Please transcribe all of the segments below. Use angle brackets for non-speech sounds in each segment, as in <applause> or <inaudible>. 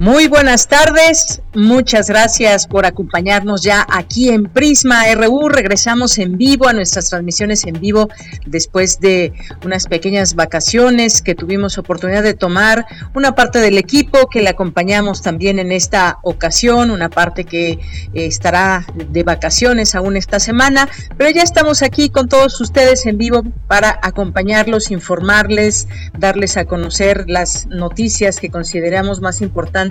Muy buenas tardes, muchas gracias por acompañarnos ya aquí en Prisma RU. Regresamos en vivo a nuestras transmisiones en vivo después de unas pequeñas vacaciones que tuvimos oportunidad de tomar. Una parte del equipo que le acompañamos también en esta ocasión, una parte que eh, estará de vacaciones aún esta semana, pero ya estamos aquí con todos ustedes en vivo para acompañarlos, informarles, darles a conocer las noticias que consideramos más importantes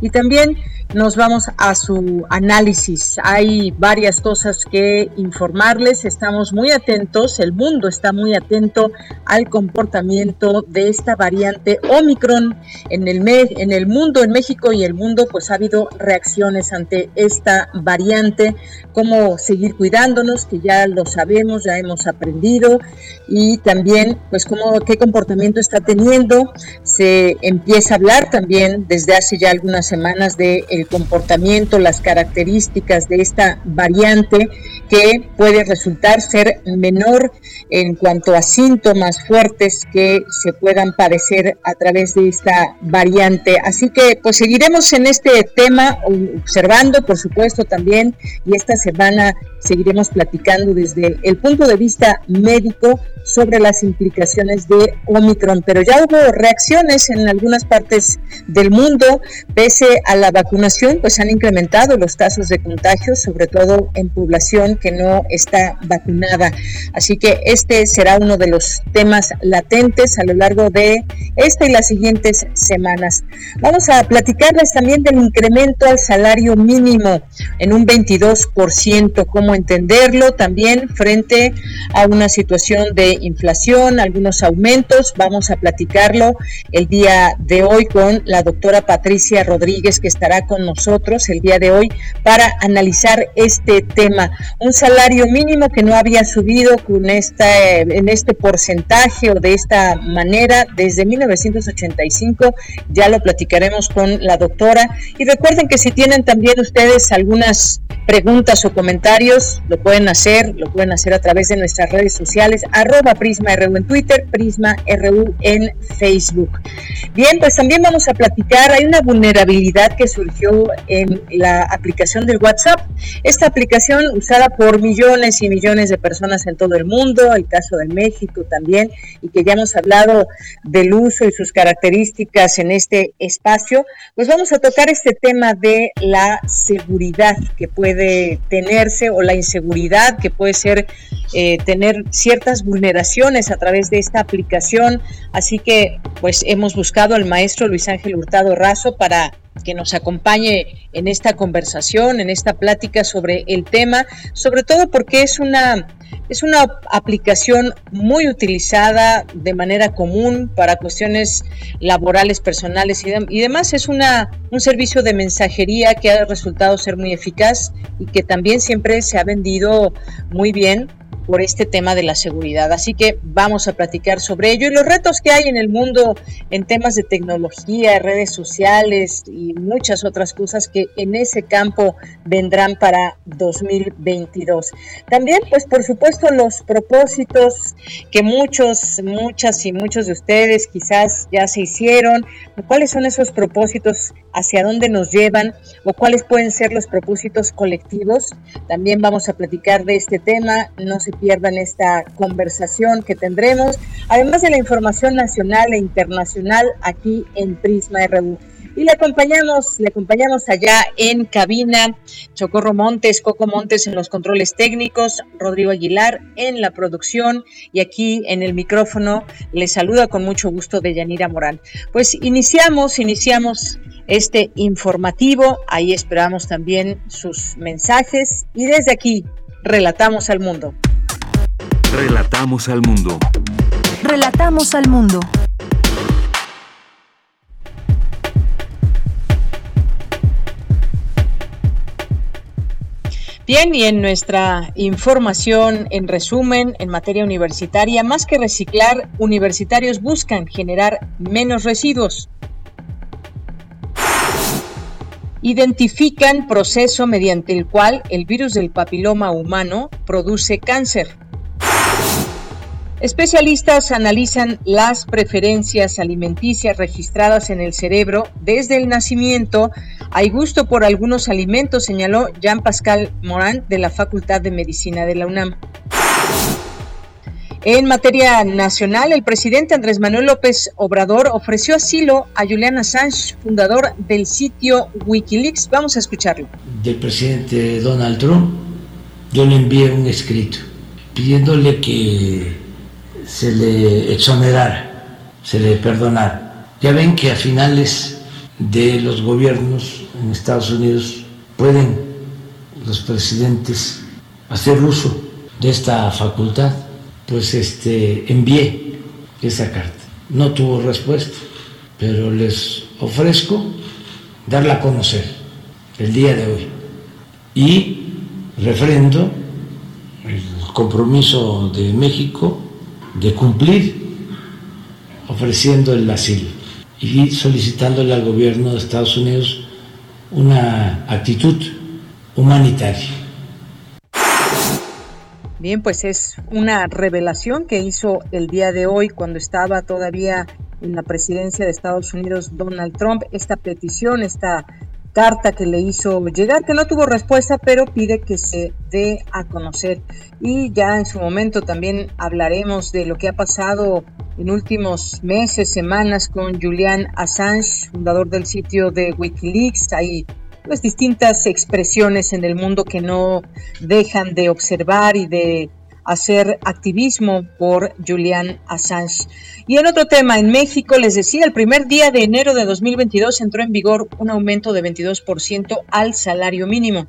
y también nos vamos a su análisis. Hay varias cosas que informarles, estamos muy atentos, el mundo está muy atento al comportamiento de esta variante Omicron en el, en el mundo, en México y el mundo, pues ha habido reacciones ante esta variante, cómo seguir cuidándonos, que ya lo sabemos, ya hemos aprendido, y también pues cómo, qué comportamiento está teniendo. Se empieza a hablar también desde hace ya algunas semanas del el comportamiento, las características de esta variante que puede resultar ser menor en cuanto a síntomas fuertes que se puedan padecer a través de esta variante. Así que pues seguiremos en este tema observando, por supuesto, también y esta semana seguiremos platicando desde el punto de vista médico sobre las implicaciones de Omicron, pero ya hubo reacciones en algunas partes del mundo, pese a la vacunación, pues han incrementado los casos de contagio, sobre todo en población que no está vacunada. Así que este será uno de los temas latentes a lo largo de esta y las siguientes semanas. Vamos a platicarles también del incremento al salario mínimo en un 22%, cómo entenderlo también frente a una situación de inflación, algunos aumentos. Vamos a platicarlo el día de hoy con la doctora Patricia Rodríguez, que estará con nosotros el día de hoy para analizar este tema. Un salario mínimo que no había subido con esta, en este porcentaje o de esta manera desde 1985. Ya lo platicaremos con la doctora. Y recuerden que si tienen también ustedes algunas preguntas o comentarios, lo pueden hacer, lo pueden hacer a través de nuestras redes sociales, arroba Prisma en Twitter, Prisma RU en Facebook. Bien, pues también vamos a platicar, hay una vulnerabilidad que surgió en la aplicación del WhatsApp. Esta aplicación usada por millones y millones de personas en todo el mundo, el caso de México también, y que ya hemos hablado del uso y sus características en este espacio, pues vamos a tocar este tema de la seguridad que puede tenerse o la inseguridad que puede ser eh, tener ciertas vulneraciones a través de esta aplicación. Así que pues hemos buscado al maestro Luis Ángel Hurtado Razo para que nos acompañe en esta conversación, en esta plática sobre el tema, sobre todo porque es una es una aplicación muy utilizada de manera común para cuestiones laborales, personales y, demás. Es una, un servicio de mensajería que ha resultado ser muy eficaz y que también siempre se ha vendido muy bien por este tema de la seguridad. Así que vamos a platicar sobre ello y los retos que hay en el mundo en temas de tecnología, redes sociales y muchas otras cosas que en ese campo vendrán para 2022. También, pues por supuesto, los propósitos que muchos, muchas y muchos de ustedes quizás ya se hicieron. ¿Cuáles son esos propósitos? ¿Hacia dónde nos llevan? ¿O cuáles pueden ser los propósitos colectivos? También vamos a platicar de este tema. No se pierdan esta conversación que tendremos, además de la información nacional e internacional aquí en Prisma RU. Y le acompañamos, le acompañamos allá en cabina, Chocorro Montes, Coco Montes en los controles técnicos, Rodrigo Aguilar en la producción y aquí en el micrófono le saluda con mucho gusto de Yanira Morán. Pues iniciamos, iniciamos este informativo, ahí esperamos también sus mensajes y desde aquí relatamos al mundo. Relatamos al mundo. Relatamos al mundo. Bien, y en nuestra información, en resumen, en materia universitaria, más que reciclar, universitarios buscan generar menos residuos. Identifican proceso mediante el cual el virus del papiloma humano produce cáncer. Especialistas analizan las preferencias alimenticias registradas en el cerebro desde el nacimiento. Hay gusto por algunos alimentos, señaló Jean-Pascal Morán de la Facultad de Medicina de la UNAM. En materia nacional, el presidente Andrés Manuel López Obrador ofreció asilo a Julian Assange, fundador del sitio Wikileaks. Vamos a escucharlo. Del presidente Donald Trump, yo le envié un escrito pidiéndole que se le exonerara, se le perdonara. Ya ven que a finales de los gobiernos en Estados Unidos pueden los presidentes hacer uso de esta facultad, pues este envié esa carta. No tuvo respuesta, pero les ofrezco darla a conocer el día de hoy y refrendo el compromiso de México de cumplir ofreciendo el asilo y solicitándole al gobierno de Estados Unidos una actitud humanitaria. Bien, pues es una revelación que hizo el día de hoy cuando estaba todavía en la presidencia de Estados Unidos Donald Trump, esta petición, esta carta que le hizo llegar, que no tuvo respuesta, pero pide que se dé a conocer. Y ya en su momento también hablaremos de lo que ha pasado en últimos meses, semanas con Julian Assange, fundador del sitio de Wikileaks. Hay pues distintas expresiones en el mundo que no dejan de observar y de hacer activismo por Julian Assange. Y en otro tema, en México, les decía, el primer día de enero de 2022 entró en vigor un aumento de 22% al salario mínimo.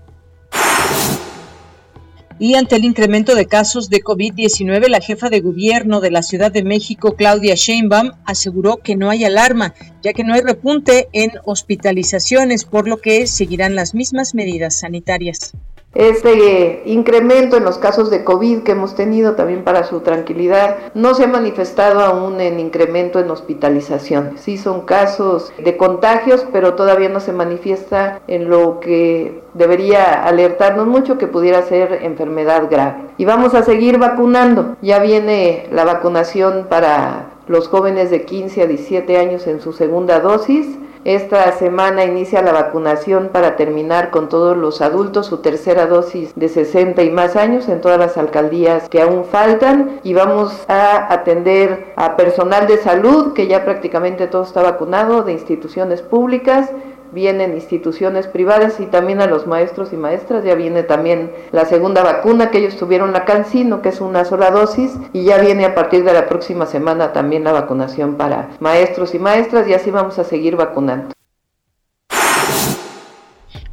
Y ante el incremento de casos de COVID-19, la jefa de gobierno de la Ciudad de México, Claudia Sheinbaum, aseguró que no hay alarma, ya que no hay repunte en hospitalizaciones, por lo que seguirán las mismas medidas sanitarias. Este incremento en los casos de COVID que hemos tenido también para su tranquilidad no se ha manifestado aún en incremento en hospitalizaciones. Sí son casos de contagios, pero todavía no se manifiesta en lo que debería alertarnos mucho que pudiera ser enfermedad grave. Y vamos a seguir vacunando. Ya viene la vacunación para los jóvenes de 15 a 17 años en su segunda dosis esta semana inicia la vacunación para terminar con todos los adultos su tercera dosis de 60 y más años en todas las alcaldías que aún faltan. Y vamos a atender a personal de salud que ya prácticamente todo está vacunado de instituciones públicas vienen instituciones privadas y también a los maestros y maestras. Ya viene también la segunda vacuna que ellos tuvieron la Cancino, que es una sola dosis, y ya viene a partir de la próxima semana también la vacunación para maestros y maestras y así vamos a seguir vacunando.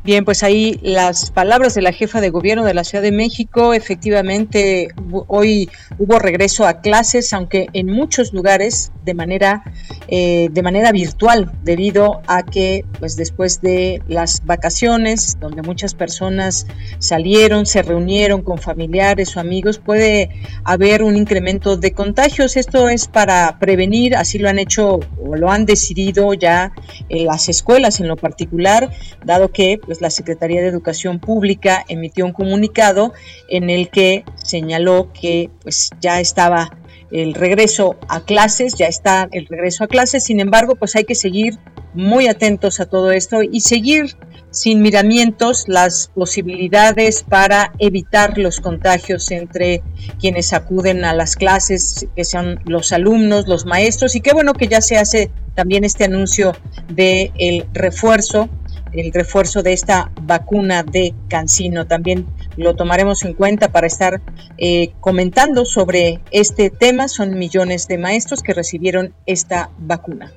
Bien, pues ahí las palabras de la jefa de gobierno de la Ciudad de México. Efectivamente, hoy hubo regreso a clases, aunque en muchos lugares de manera, eh, de manera virtual, debido a que, pues después de las vacaciones, donde muchas personas salieron, se reunieron con familiares o amigos, puede haber un incremento de contagios. Esto es para prevenir, así lo han hecho o lo han decidido ya las escuelas en lo particular, dado que pues, la Secretaría de Educación Pública emitió un comunicado en el que señaló que pues ya estaba el regreso a clases, ya está el regreso a clases, sin embargo, pues hay que seguir muy atentos a todo esto y seguir sin miramientos las posibilidades para evitar los contagios entre quienes acuden a las clases, que sean los alumnos, los maestros, y qué bueno que ya se hace también este anuncio de el refuerzo el refuerzo de esta vacuna de Cancino. También lo tomaremos en cuenta para estar eh, comentando sobre este tema. Son millones de maestros que recibieron esta vacuna.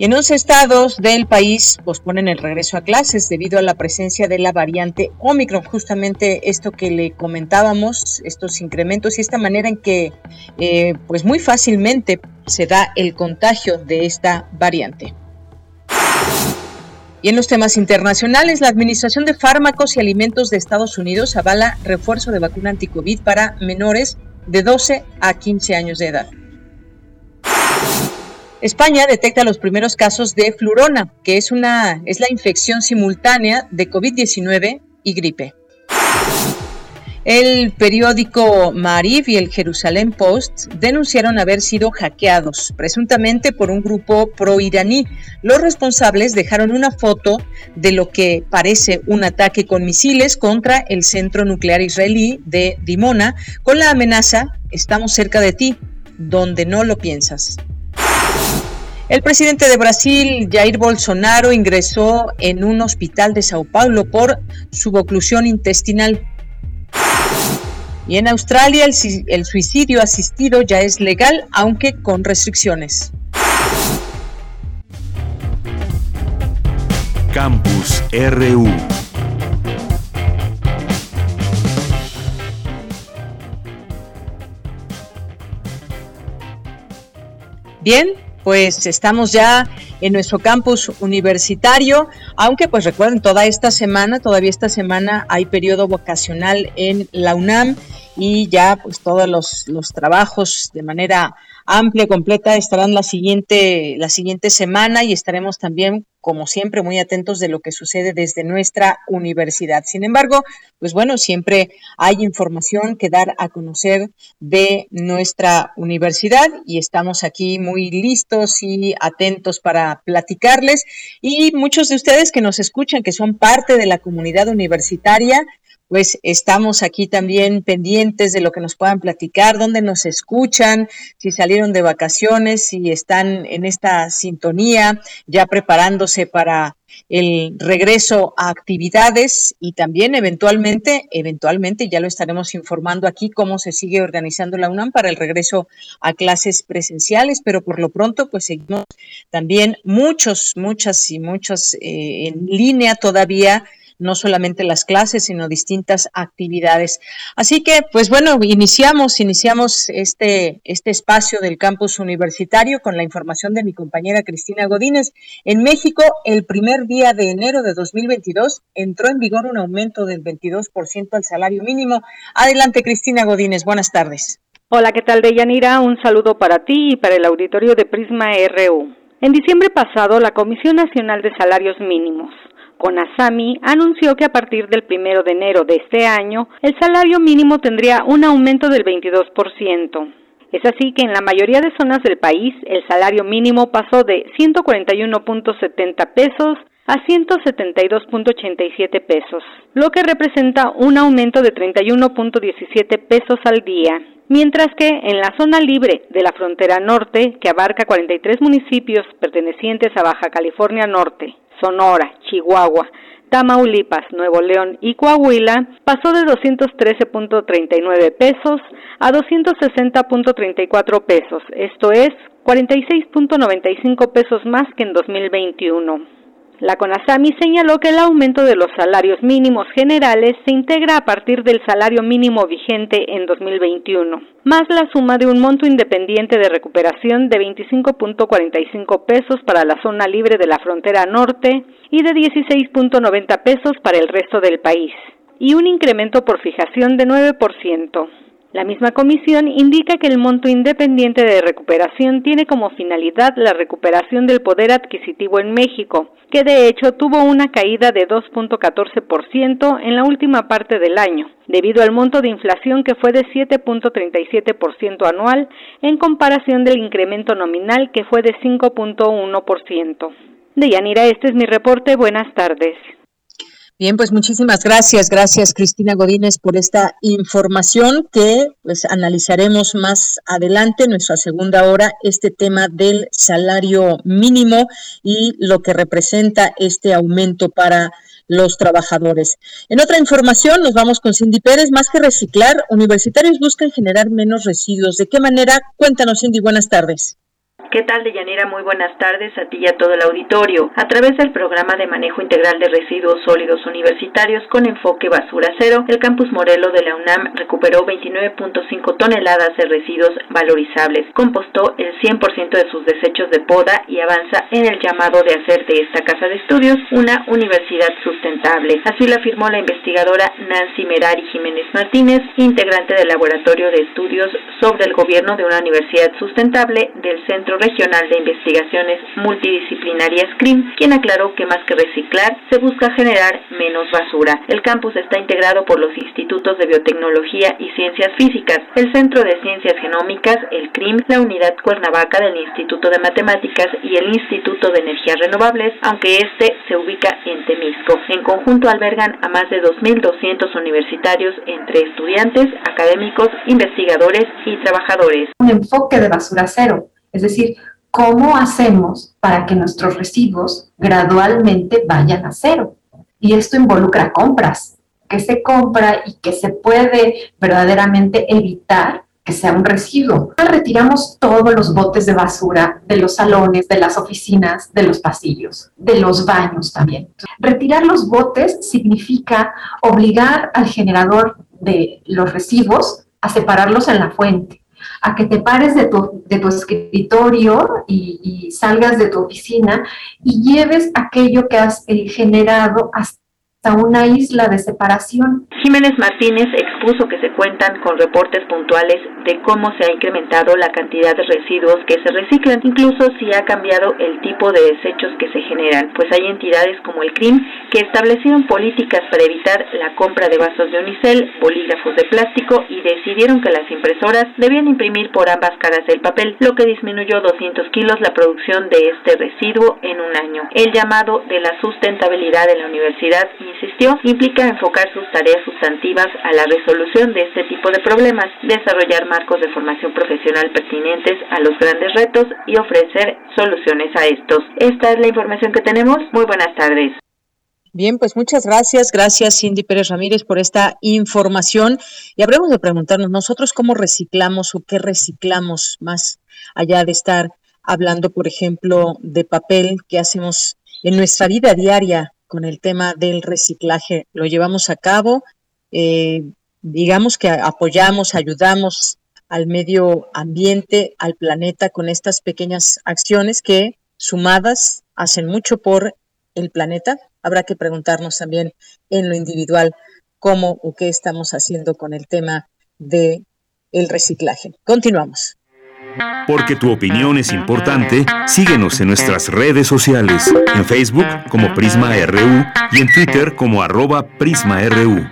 Y en 11 estados del país posponen el regreso a clases debido a la presencia de la variante Omicron. Justamente esto que le comentábamos, estos incrementos y esta manera en que eh, pues muy fácilmente se da el contagio de esta variante. Y en los temas internacionales, la Administración de Fármacos y Alimentos de Estados Unidos avala refuerzo de vacuna anticovid para menores de 12 a 15 años de edad. España detecta los primeros casos de flurona, que es, una, es la infección simultánea de COVID-19 y gripe. El periódico Marif y el Jerusalén Post denunciaron haber sido hackeados, presuntamente por un grupo pro-iraní. Los responsables dejaron una foto de lo que parece un ataque con misiles contra el centro nuclear israelí de Dimona, con la amenaza, estamos cerca de ti, donde no lo piensas. El presidente de Brasil, Jair Bolsonaro, ingresó en un hospital de Sao Paulo por suboclusión intestinal. Y en Australia el, suicidio asistido ya es legal, aunque con restricciones. Campus RU. Bien, pues estamos ya en nuestro campus universitario, aunque pues recuerden, toda esta semana, todavía esta semana hay periodo vocacional en la UNAM y ya pues todos los, los trabajos de manera amplia, completa, estarán la siguiente, la siguiente semana y estaremos también, como siempre, muy atentos de lo que sucede desde nuestra universidad. Sin embargo, pues bueno, siempre hay información que dar a conocer de nuestra universidad y estamos aquí muy listos y atentos para platicarles. Y muchos de ustedes que nos escuchan, que son parte de la comunidad universitaria, pues estamos aquí también pendientes de lo que nos puedan platicar, dónde nos escuchan, si salieron de vacaciones, si están en esta sintonía, ya preparándose para el regreso a actividades y también eventualmente, eventualmente ya lo estaremos informando aquí cómo se sigue organizando la UNAM para el regreso a clases presenciales, pero por lo pronto pues seguimos también muchos, muchas y muchos eh, en línea todavía no solamente las clases, sino distintas actividades. Así que, pues bueno, iniciamos, iniciamos este, este espacio del campus universitario con la información de mi compañera Cristina Godínez. En México, el primer día de enero de 2022 entró en vigor un aumento del 22% al salario mínimo. Adelante, Cristina Godínez, buenas tardes. Hola, ¿qué tal, Deyanira? Un saludo para ti y para el auditorio de Prisma RU. En diciembre pasado, la Comisión Nacional de Salarios Mínimos CONASAMI anunció que a partir del primero de enero de este año el salario mínimo tendría un aumento del 22%. Es así que en la mayoría de zonas del país el salario mínimo pasó de 141.70 pesos a 172.87 pesos, lo que representa un aumento de 31.17 pesos al día, mientras que en la zona libre de la frontera norte, que abarca 43 municipios pertenecientes a Baja California Norte, Sonora, Chihuahua, Tamaulipas, Nuevo León y Coahuila pasó de 213.39 pesos a 260.34 pesos, esto es 46.95 pesos más que en 2021. La CONASAMI señaló que el aumento de los salarios mínimos generales se integra a partir del salario mínimo vigente en 2021, más la suma de un monto independiente de recuperación de 25.45 pesos para la zona libre de la frontera norte y de 16.90 pesos para el resto del país, y un incremento por fijación de 9%. La misma comisión indica que el monto independiente de recuperación tiene como finalidad la recuperación del poder adquisitivo en México, que de hecho tuvo una caída de 2.14% en la última parte del año, debido al monto de inflación que fue de 7.37% anual en comparación del incremento nominal que fue de 5.1%. De Yanira, este es mi reporte. Buenas tardes. Bien, pues muchísimas gracias, gracias Cristina Godínez por esta información que pues analizaremos más adelante en nuestra segunda hora este tema del salario mínimo y lo que representa este aumento para los trabajadores. En otra información nos vamos con Cindy Pérez, más que reciclar, universitarios buscan generar menos residuos. ¿De qué manera? Cuéntanos Cindy, buenas tardes. ¿Qué tal, Deyanira? Muy buenas tardes a ti y a todo el auditorio. A través del programa de manejo integral de residuos sólidos universitarios con enfoque basura cero, el campus Morelo de la UNAM recuperó 29.5 toneladas de residuos valorizables, compostó el 100% de sus desechos de poda y avanza en el llamado de hacer de esta casa de estudios una universidad sustentable. Así lo afirmó la investigadora Nancy Merari Jiménez Martínez, integrante del Laboratorio de Estudios sobre el Gobierno de una Universidad Sustentable del Centro Regional de Investigaciones Multidisciplinarias CRIM, quien aclaró que más que reciclar, se busca generar menos basura. El campus está integrado por los institutos de biotecnología y ciencias físicas, el Centro de Ciencias Genómicas, el CRIM, la unidad Cuernavaca del Instituto de Matemáticas y el Instituto de Energías Renovables, aunque este se ubica en Temisco. En conjunto albergan a más de 2.200 universitarios entre estudiantes, académicos, investigadores y trabajadores. Un enfoque de basura cero es decir, ¿cómo hacemos para que nuestros residuos gradualmente vayan a cero? Y esto involucra compras, que se compra y que se puede verdaderamente evitar que sea un residuo. Retiramos todos los botes de basura de los salones, de las oficinas, de los pasillos, de los baños también. Retirar los botes significa obligar al generador de los residuos a separarlos en la fuente a que te pares de tu, de tu escritorio y, salgas de tu oficina y lleves aquello que has eh, generado hasta a una isla de separación. Jiménez Martínez expuso que se cuentan con reportes puntuales de cómo se ha incrementado la cantidad de residuos que se reciclan, incluso si ha cambiado el tipo de desechos que se generan, pues hay entidades como el CRIM que establecieron políticas para evitar la compra de vasos de unicel, bolígrafos de plástico y decidieron que las impresoras debían imprimir por ambas caras del papel, lo que disminuyó 200 kilos la producción de este residuo en un año. El llamado de la sustentabilidad de la universidad insistió, implica enfocar sus tareas sustantivas a la resolución de este tipo de problemas, desarrollar marcos de formación profesional pertinentes a los grandes retos y ofrecer soluciones a estos. Esta es la información que tenemos. Muy buenas tardes. Bien, pues muchas gracias. Gracias, Cindy Pérez Ramírez, por esta información. Y habremos de preguntarnos nosotros cómo reciclamos o qué reciclamos más allá de estar hablando, por ejemplo, de papel que hacemos en nuestra vida diaria con el tema del reciclaje. Lo llevamos a cabo, eh, digamos que apoyamos, ayudamos al medio ambiente, al planeta con estas pequeñas acciones que sumadas hacen mucho por el planeta. Habrá que preguntarnos también en lo individual cómo o qué estamos haciendo con el tema de el reciclaje. Continuamos. Porque tu opinión es importante, síguenos en nuestras redes sociales, en Facebook como Prisma RU y en Twitter como arroba PrismaRU.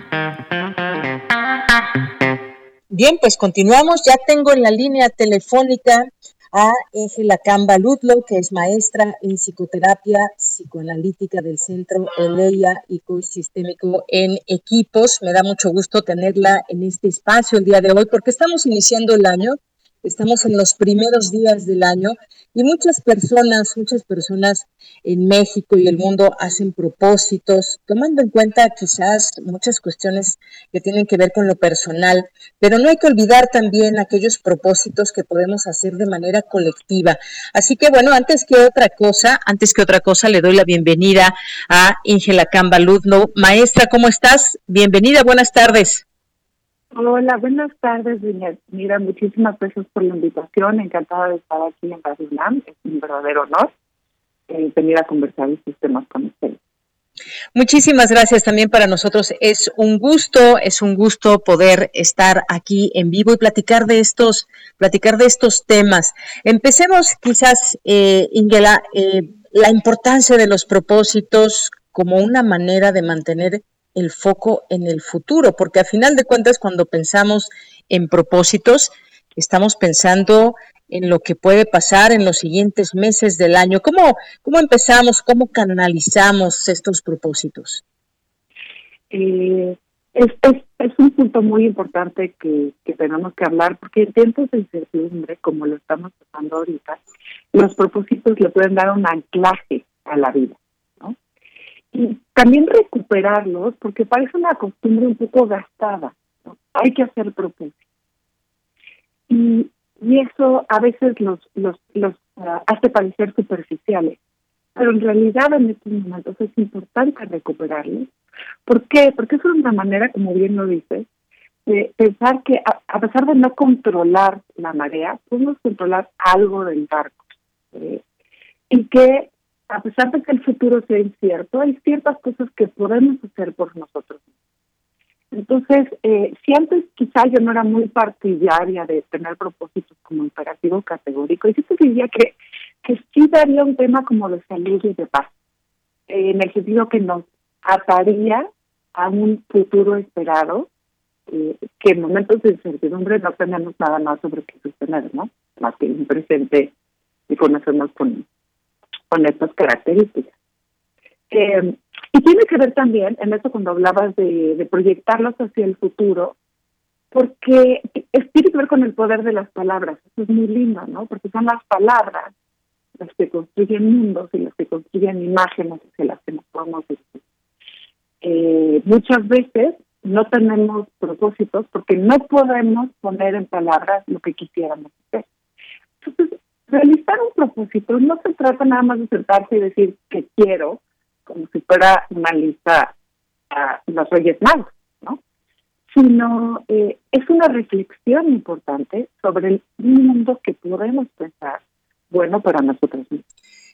Bien, pues continuamos. Ya tengo en la línea telefónica a Ángela Camba Ludlow, que es maestra en psicoterapia psicoanalítica del Centro Eleia y Coach Sistémico en Equipos. Me da mucho gusto tenerla en este espacio el día de hoy porque estamos iniciando el año Estamos en los primeros días del año y muchas personas, muchas personas en México y el mundo hacen propósitos, tomando en cuenta quizás muchas cuestiones que tienen que ver con lo personal, pero no hay que olvidar también aquellos propósitos que podemos hacer de manera colectiva. Así que bueno, antes que otra cosa, antes que otra cosa, le doy la bienvenida a Ingela Camba Ludlow. Maestra, ¿cómo estás? Bienvenida, buenas tardes. Hola, buenas tardes, Mira, muchísimas gracias por la invitación. Encantada de estar aquí en Radio Es un verdadero honor eh, venir a conversar estos temas con ustedes. Muchísimas gracias también para nosotros. Es un gusto, es un gusto poder estar aquí en vivo y platicar de estos, platicar de estos temas. Empecemos quizás, eh, Ingela, eh, la importancia de los propósitos como una manera de mantener el foco en el futuro, porque a final de cuentas cuando pensamos en propósitos, estamos pensando en lo que puede pasar en los siguientes meses del año. ¿Cómo, cómo empezamos, cómo canalizamos estos propósitos? eh, es, es, es, un punto muy importante que, que tenemos que hablar, porque en tiempos de incertidumbre, como lo estamos pasando ahorita, los propósitos le pueden dar un anclaje a la vida. Y también recuperarlos, porque parece una costumbre un poco gastada. Hay que hacer propósitos. Y, y eso a veces los, los, los uh, hace parecer superficiales, pero en realidad en estos momentos es importante recuperarlos. ¿Por qué? Porque es una manera, como bien lo dices, de pensar que a, pesar de no controlar la marea, podemos controlar algo del barco. Y que a pesar de que el futuro sea incierto, hay ciertas cosas que podemos hacer por nosotros entonces, eh, si antes quizá yo no era muy partidaria de tener propósitos como imperativo categórico, y sí te diría que, que sí daría un tema como de salud y de paz, eh, en el sentido que nos ataría a un futuro esperado, eh, que en momentos de incertidumbre no tenemos nada más sobre qué sostener, ¿no? Más que un presente y conocernos con, con estas características. Eh, y tiene que ver también, en eso cuando hablabas de, de proyectarlos hacia el futuro, porque tiene que ver con el poder de las palabras. Eso es muy lindo, ¿no? Porque son las palabras las que construyen mundos y las que construyen imágenes hacia las que nos podemos decir. Eh, muchas veces no tenemos propósitos porque no podemos poner en palabras lo que quisiéramos hacer. Entonces, realizar un propósito no se trata nada más de sentarse y decir que quiero, como si fuera una lista a los Reyes Magos, ¿no? Sino eh, es una reflexión importante sobre el mundo que podemos pensar bueno para nosotros mismos.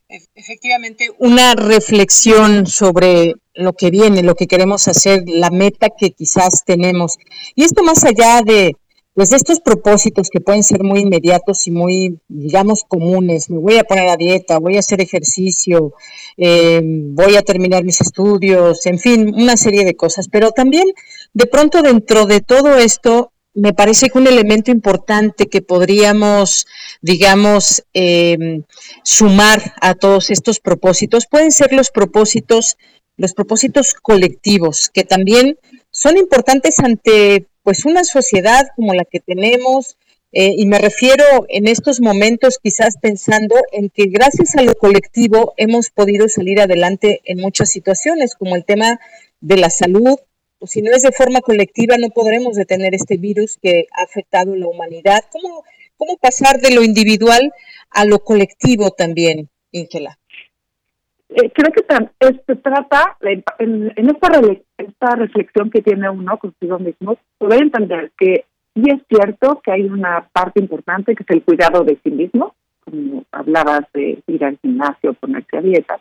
Efectivamente, una reflexión sobre lo que viene, lo que queremos hacer, la meta que quizás tenemos. Y esto más allá de pues estos propósitos que pueden ser muy inmediatos y muy, digamos, comunes, me voy a poner a dieta, voy a hacer ejercicio, eh, voy a terminar mis estudios, en fin, una serie de cosas, pero también de pronto dentro de todo esto, me parece que un elemento importante que podríamos, digamos, eh, sumar a todos estos propósitos pueden ser los propósitos, los propósitos colectivos, que también son importantes ante pues una sociedad como la que tenemos, eh, y me refiero en estos momentos quizás pensando en que gracias a lo colectivo hemos podido salir adelante en muchas situaciones, como el tema de la salud, pues si no es de forma colectiva no podremos detener este virus que ha afectado a la humanidad. ¿Cómo, cómo pasar de lo individual a lo colectivo también, Ingela? Eh, creo que se trata, en, esta, esta reflexión que tiene uno consigo mismo, poder entender que sí es cierto que hay una parte importante que es el cuidado de sí mismo, como hablabas de ir al gimnasio, ponerse a dieta,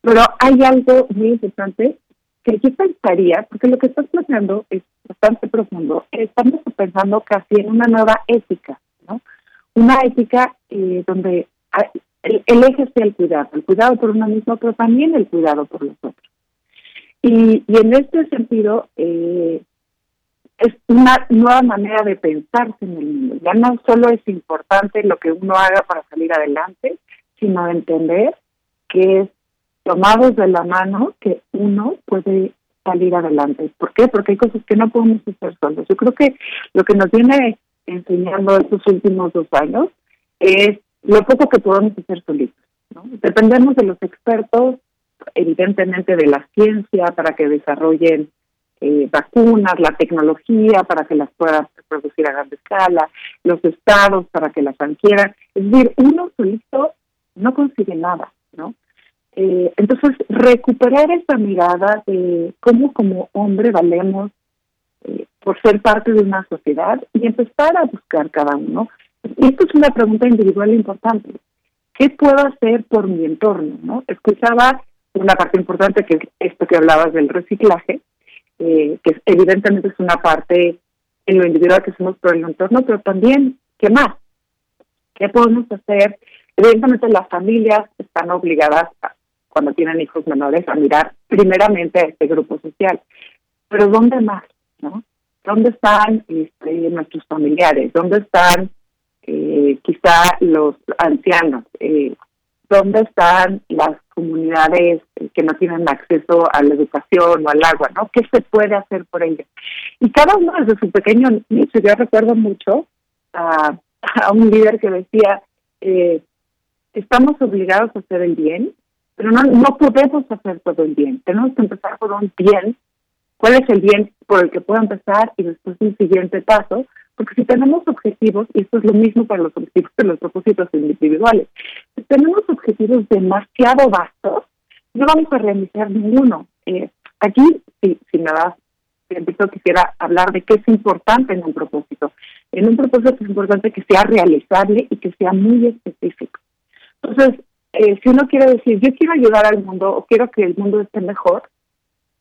pero hay algo muy importante que yo pensaría, porque lo que estás planteando es bastante profundo, estamos pensando casi en una nueva ética, ¿no? Una ética eh, donde el, eje sea el cuidado, el cuidado por uno mismo, pero también el cuidado por los otros. Y, y en este sentido, eh, es una nueva manera de pensarse en el mundo. Ya no solo es importante lo que uno haga para salir adelante, sino entender que es tomados de la mano que uno puede salir adelante. ¿Por qué? Porque hay cosas que no podemos hacer solos. Yo creo que lo que nos viene enseñando estos últimos dos años es lo poco que podemos hacer solitos. ¿no? Dependemos de los expertos, evidentemente de la ciencia para que desarrollen eh, vacunas, la tecnología para que las puedan producir a gran escala, los estados para que las adquieran. Es decir, uno solito no consigue nada, ¿no? Eh, entonces, recuperar esa mirada de cómo como hombre valemos eh, por ser parte de una sociedad y empezar a buscar cada uno esto es una pregunta individual importante. ¿Qué puedo hacer por mi entorno? ¿no? Escuchaba una parte importante que es esto que hablabas del reciclaje, eh, que evidentemente es una parte en lo individual que hacemos por el entorno, pero también, ¿qué más? ¿Qué podemos hacer? Evidentemente las familias están obligadas, cuando tienen hijos menores, a mirar primeramente a este grupo social. Pero ¿dónde más? ¿no? ¿Dónde están este, nuestros familiares? ¿Dónde están eh, quizá los ancianos, eh, dónde están las comunidades que no tienen acceso a la educación o al agua, ¿no? ¿Qué se puede hacer por ellos? Y cada uno desde su pequeño nicho, yo recuerdo mucho a, un líder que decía, eh, estamos obligados a hacer el bien, pero no, no podemos hacer todo el bien, tenemos que empezar por un bien, cuál es el bien por el que puedo empezar y después un siguiente paso, porque si tenemos objetivos, y esto es lo mismo para los objetivos de los propósitos individuales, si tenemos objetivos demasiado vastos, no vamos a realizar ninguno. Eh, aquí, si, si me das quisiera hablar de qué es importante en un propósito. En un propósito es importante que sea realizable y que sea muy específico. Entonces, eh, si uno quiere decir, yo quiero ayudar al mundo o quiero que el mundo esté mejor,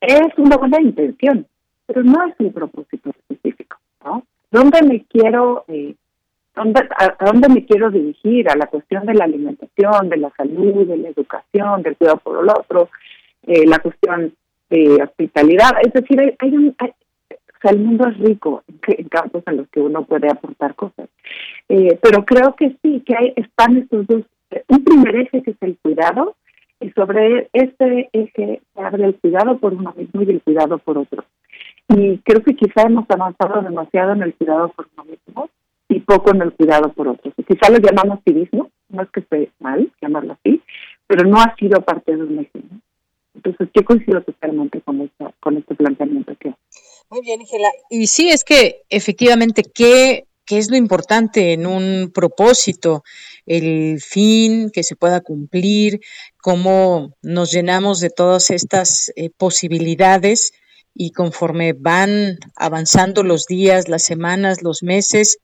es una buena intención, pero no es un propósito específico. ¿no? ¿Dónde me quiero, eh, dónde, a, dónde me quiero dirigir? A la cuestión de la alimentación, de la salud, de la educación, del cuidado por el otro, eh, la cuestión de hospitalidad. Es decir, hay, un, el mundo es rico en, campos en los que uno puede aportar cosas. Eh, pero creo que sí, que hay, están estos dos. Un primer eje que es el cuidado, y sobre este eje se abre el cuidado por uno mismo y el cuidado por otro. Y creo que quizá hemos avanzado demasiado en el cuidado por uno mismo y poco en el cuidado por otros. Quizá lo llamamos civismo, no es que esté mal llamarlo así, pero no ha sido parte de un eje. Entonces, yo coincido totalmente con, esta, con este planteamiento que Muy bien, Ángela. Y sí, es que efectivamente, ¿qué, ¿qué es lo importante en un propósito? El fin que se pueda cumplir, cómo nos llenamos de todas estas eh, posibilidades y conforme van avanzando los días, las semanas, los meses,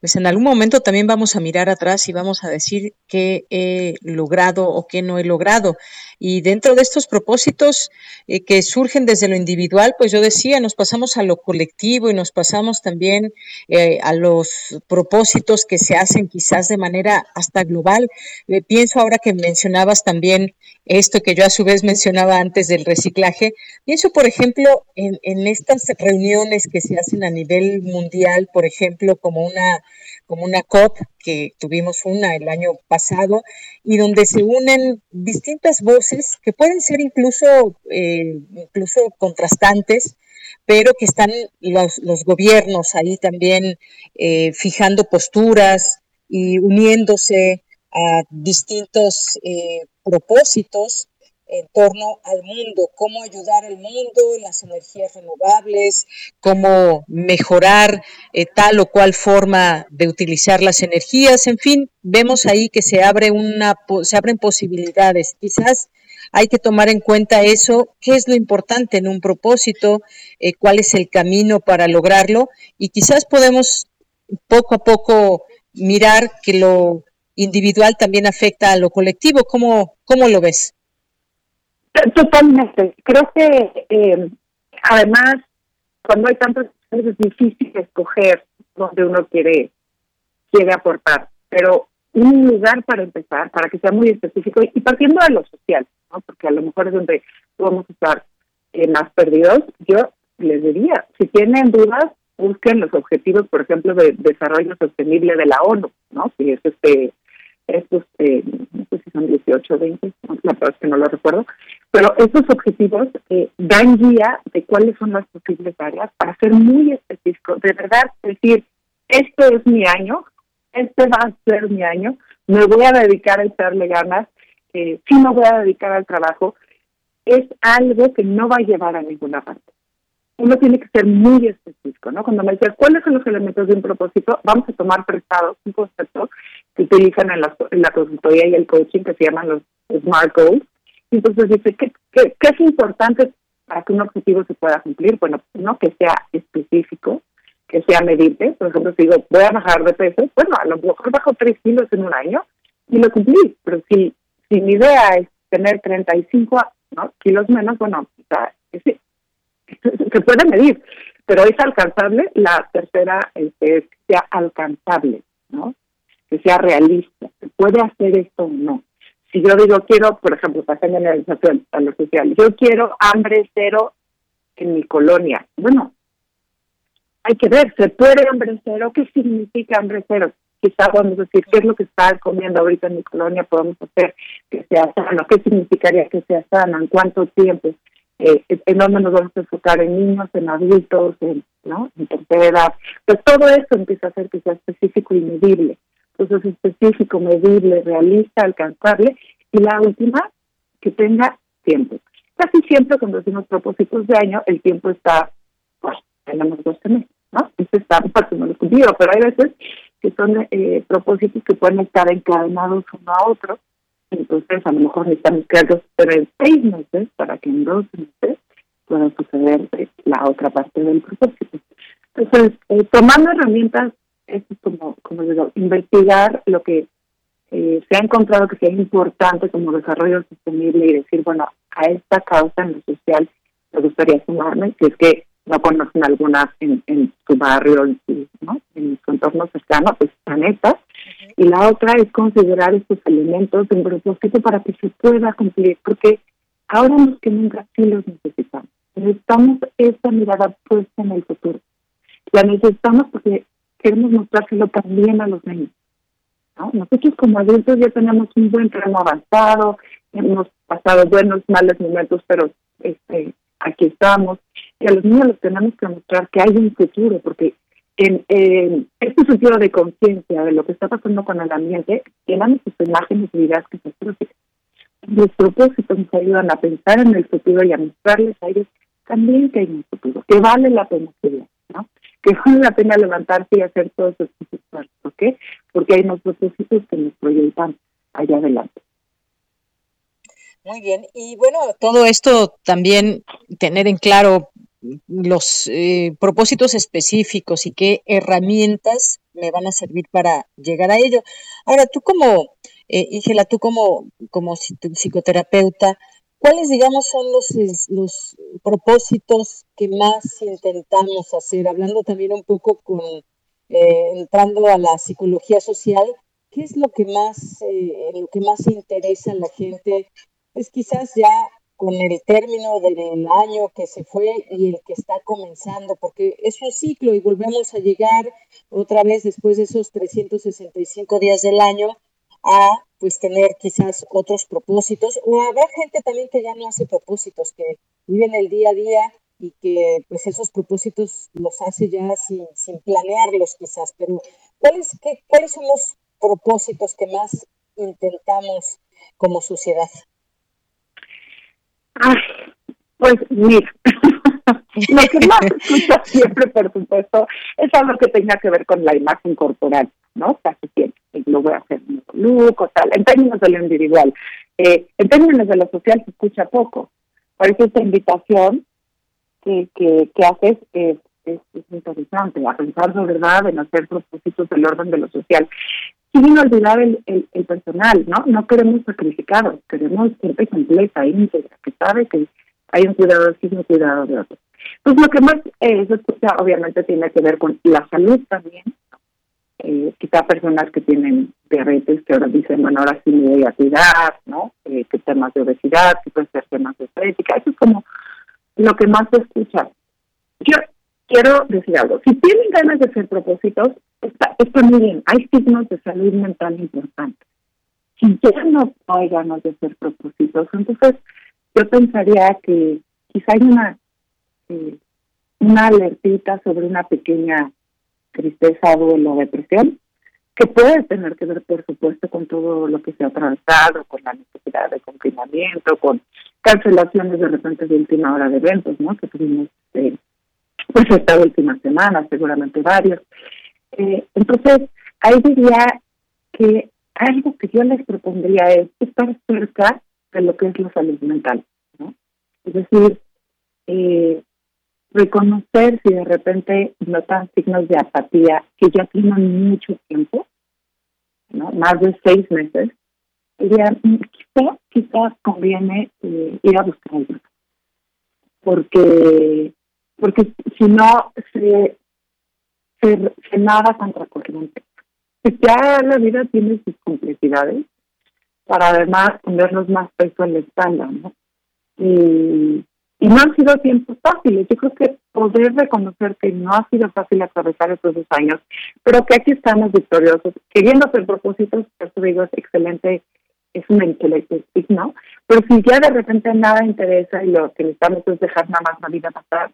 pues en algún momento también vamos a mirar atrás y vamos a decir qué he logrado o qué no he logrado. Y dentro de estos propósitos eh, que surgen desde lo individual, pues yo decía, nos pasamos a lo colectivo y nos pasamos también eh, a los propósitos que se hacen quizás de manera hasta global. Eh, pienso ahora que mencionabas también esto que yo a su vez mencionaba antes del reciclaje, pienso por ejemplo en, en estas reuniones que se hacen a nivel mundial, por ejemplo, como una como una COP, que tuvimos una el año pasado, y donde se unen distintas voces que pueden ser incluso, eh, incluso contrastantes, pero que están los, los gobiernos ahí también eh, fijando posturas y uniéndose a distintos eh, propósitos en torno al mundo, cómo ayudar al mundo en las energías renovables, cómo mejorar eh, tal o cual forma de utilizar las energías, en fin, vemos ahí que se abre una se abren posibilidades. Quizás hay que tomar en cuenta eso, qué es lo importante en un propósito, eh, cuál es el camino para lograrlo y quizás podemos poco a poco mirar que lo individual también afecta a lo colectivo. ¿Cómo, cómo lo ves? Totalmente. Creo que eh, además, cuando hay tantas es difícil escoger donde uno quiere, quiere aportar, pero un lugar para empezar, para que sea muy específico y partiendo de lo social, ¿no? porque a lo mejor es donde podemos estar eh, más perdidos, yo les diría, si tienen dudas, busquen los objetivos, por ejemplo, de desarrollo sostenible de la ONU, ¿no? Si es este estos, eh, no sé si son 18 o 20, la verdad es que no lo recuerdo, pero estos objetivos eh, dan guía de cuáles son las posibles áreas para ser muy específicos, de verdad decir, este es mi año, este va a ser mi año, me voy a dedicar a echarle ganas, eh, sí me voy a dedicar al trabajo, es algo que no va a llevar a ninguna parte uno tiene que ser muy específico, ¿no? Cuando me dice cuáles son los elementos de un propósito, vamos a tomar prestados un concepto que utilizan en la, en la consultoría y el coaching que se llaman los SMART Goals. Entonces dice, ¿qué, qué, qué es importante para que un objetivo se pueda cumplir? Bueno, no que sea específico, que sea medible. Por ejemplo, si digo, voy a bajar de peso, bueno, a lo mejor bajo tres kilos en un año y lo cumplí. Pero si, si mi idea es tener 35 ¿no? kilos menos, bueno, o sea, es, <laughs> se puede medir, pero es alcanzable. La tercera es que sea alcanzable, ¿no? Que sea realista. ¿Se puede hacer esto o no? Si yo digo, quiero, por ejemplo, hacer generalización a lo social, yo quiero hambre cero en mi colonia. Bueno, hay que ver, ¿se puede hambre cero? ¿Qué significa hambre cero? quizá podemos decir qué es lo que está comiendo ahorita en mi colonia, podemos hacer que sea sano, qué significaría que sea sano, en cuánto tiempo, eh, en dónde nos vamos a enfocar en niños, en adultos, en, ¿no? en tercera edad. Pues todo eso empieza a hacer que sea específico y medible. Entonces, específico, medible, realista, alcanzable. Y la última, que tenga tiempo. Casi siempre cuando decimos propósitos de año, el tiempo está, pues, tenemos 12 meses, ¿no? Este está parte no lo cumplido, pero hay veces que son eh, propósitos que pueden estar encadenados uno a otro. Entonces, a lo mejor necesitamos crearlos en seis meses para que en dos meses pueda suceder la otra parte del propósito. Entonces, eh, tomando herramientas, es como, como digo, investigar lo que eh, se ha encontrado que sea importante como desarrollo sostenible y decir, bueno, a esta causa en lo social me gustaría sumarme, que es que no conocen algunas en, en su barrio, en su, ¿no? en su entorno cercano, pues están estas. Y la otra es considerar estos elementos de un propósito para que se pueda cumplir, porque ahora más que nunca sí los necesitamos. Necesitamos esta mirada puesta en el futuro. La necesitamos porque queremos mostrárselo también a los niños. ¿no? Nosotros como adultos ya tenemos un buen tramo avanzado, hemos pasado buenos, malos momentos, pero este aquí estamos. Y a los niños les tenemos que mostrar que hay un futuro, porque en, este sentido de conciencia de lo que está pasando con el ambiente, tienen sus imágenes y ideas que se Los propósitos nos ayudan a pensar en el futuro y a mostrarles a ellos también que hay un futuro, que vale la pena estudiar, ¿no? que vale la pena levantarse y hacer todos esos esfuerzos. ¿Por qué? Porque hay unos propósitos que nos proyectan allá adelante. Muy bien, y bueno, todo esto también tener en claro los eh, propósitos específicos y qué herramientas me van a servir para llegar a ello. Ahora, tú como, eh, Íngela, tú como, como psicoterapeuta, ¿cuáles, digamos, son los, los propósitos que más intentamos hacer? Hablando también un poco con, eh, entrando a la psicología social, ¿qué es lo que más, eh, lo que más interesa a la gente pues quizás ya con el término del año que se fue y el que está comenzando, porque es un ciclo y volvemos a llegar otra vez después de esos 365 días del año a pues tener quizás otros propósitos o habrá gente también que ya no hace propósitos, que viven el día a día y que pues esos propósitos los hace ya sin, sin planearlos quizás, pero ¿cuáles, ¿cuáles son los propósitos que más intentamos como sociedad? Ay, pues mira, <laughs> lo que más escucha <laughs> siempre, por supuesto, es algo que tenga que ver con la imagen corporal, ¿no? Casi siempre. Lo voy a hacer un look o tal, en términos de lo individual. Eh, en términos de lo social se escucha poco. Por eso esta invitación que, que, que haces es, es, interesante, a pensar de verdad en hacer propósitos del orden de lo social sin olvidar el, personal, ¿no? No queremos sacrificados, queremos gente completa, íntegra, que sabe que hay un cuidado sí un cuidado de otros. Pues lo que más eh, se escucha obviamente tiene que ver con la salud también. Eh, quizá personas que tienen diabetes que ahora dicen, bueno, ahora sí me voy a cuidar, ¿no? Eh, que temas de obesidad, que pueden ser temas de estética, eso es como lo que más se escucha. Quiero decir algo, si tienen ganas de hacer propósitos, está, está muy bien, hay signos de salud mental importantes. Si ya no hay ganas de hacer propósitos, entonces yo pensaría que quizá hay una, eh, una alertita sobre una pequeña tristeza, duelo depresión, que puede tener que ver, por supuesto, con todo lo que se ha atravesado, con la necesidad de confinamiento, con cancelaciones de repente de última hora de eventos, ¿no? Que tuvimos eh, pues esta última semana, seguramente varios. Eh, entonces, ahí diría que algo que yo les propondría es estar cerca de lo que es la salud mental. Es decir, eh, reconocer si de repente notan signos de apatía que ya tienen mucho tiempo, ¿no? Más de seis meses, diría, mm, quizá, quizá conviene eh, ir a buscar ayuda. Porque, porque si no, se, se, se nada contra corriente. Ya la vida tiene sus complejidades para además ponernos más peso en la espalda, ¿no? Y, y no han sido tiempos fáciles. Yo creo que poder reconocer que no ha sido fácil atravesar estos dos años, pero que aquí estamos victoriosos, queriendo hacer propósitos, eso digo, es excelente, es un excelente signo, pero si ya de repente nada interesa y lo que necesitamos es dejar nada más la vida pasar,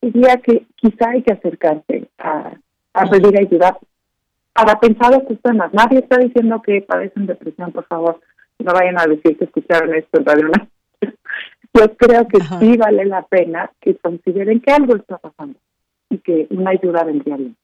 diría que quizá hay que acercarse a, a pedir ayuda para pensar estos temas. Nadie está diciendo que padecen depresión, por favor, no vayan a decir que escucharon esto en Radio <laughs> Yo creo que sí vale la pena que consideren que algo está pasando y que una ayuda vendría bien.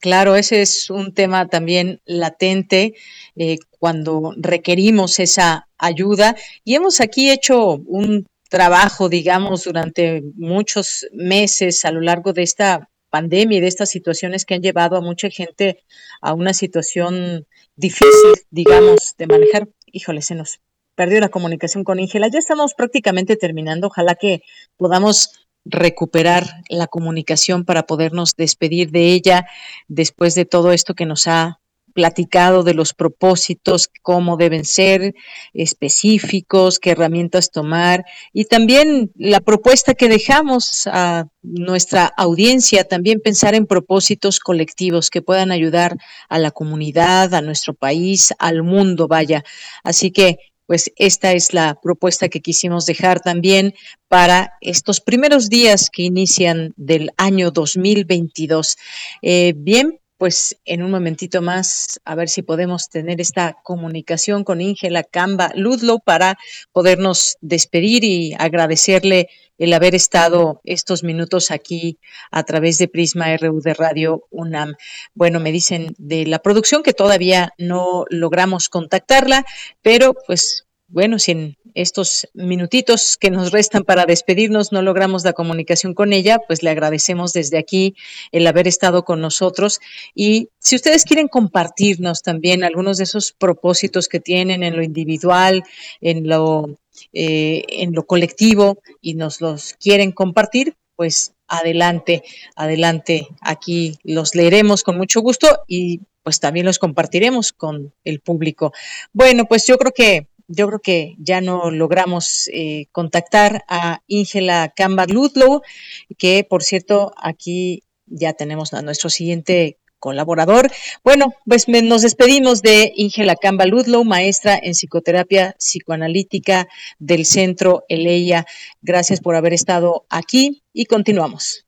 Claro, ese es un tema también latente eh, cuando requerimos esa ayuda y hemos aquí hecho un trabajo, digamos, durante muchos meses a lo largo de esta pandemia y de estas situaciones que han llevado a mucha gente a una situación difícil, digamos, de manejar. Híjole, se nos perdió la comunicación con Íngela. Ya estamos prácticamente terminando. Ojalá que podamos recuperar la comunicación para podernos despedir de ella después de todo esto que nos ha platicado de los propósitos, cómo deben ser específicos, qué herramientas tomar y también la propuesta que dejamos a nuestra audiencia, también pensar en propósitos colectivos que puedan ayudar a la comunidad, a nuestro país, al mundo, vaya. Así que pues esta es la propuesta que quisimos dejar también para estos primeros días que inician del año 2022. Eh, bien, pues en un momentito más a ver si podemos tener esta comunicación con Íngela Camba Ludlow para podernos despedir y agradecerle el haber estado estos minutos aquí a través de Prisma RU de Radio UNAM. Bueno, me dicen de la producción que todavía no logramos contactarla, pero pues bueno, si en estos minutitos que nos restan para despedirnos no logramos la comunicación con ella, pues le agradecemos desde aquí el haber estado con nosotros. Y si ustedes quieren compartirnos también algunos de esos propósitos que tienen en lo individual, en lo, eh, en lo colectivo y nos los quieren compartir, pues adelante, adelante. Aquí los leeremos con mucho gusto y pues también los compartiremos con el público. Bueno, pues yo creo que yo creo que ya no logramos eh, contactar a Ingela Cambar Ludlow, que por cierto aquí ya tenemos a nuestro siguiente colaborador. Bueno, pues nos despedimos de Ingela Camba Ludlow, maestra en psicoterapia psicoanalítica del Centro Eleia. Gracias por haber estado aquí y continuamos.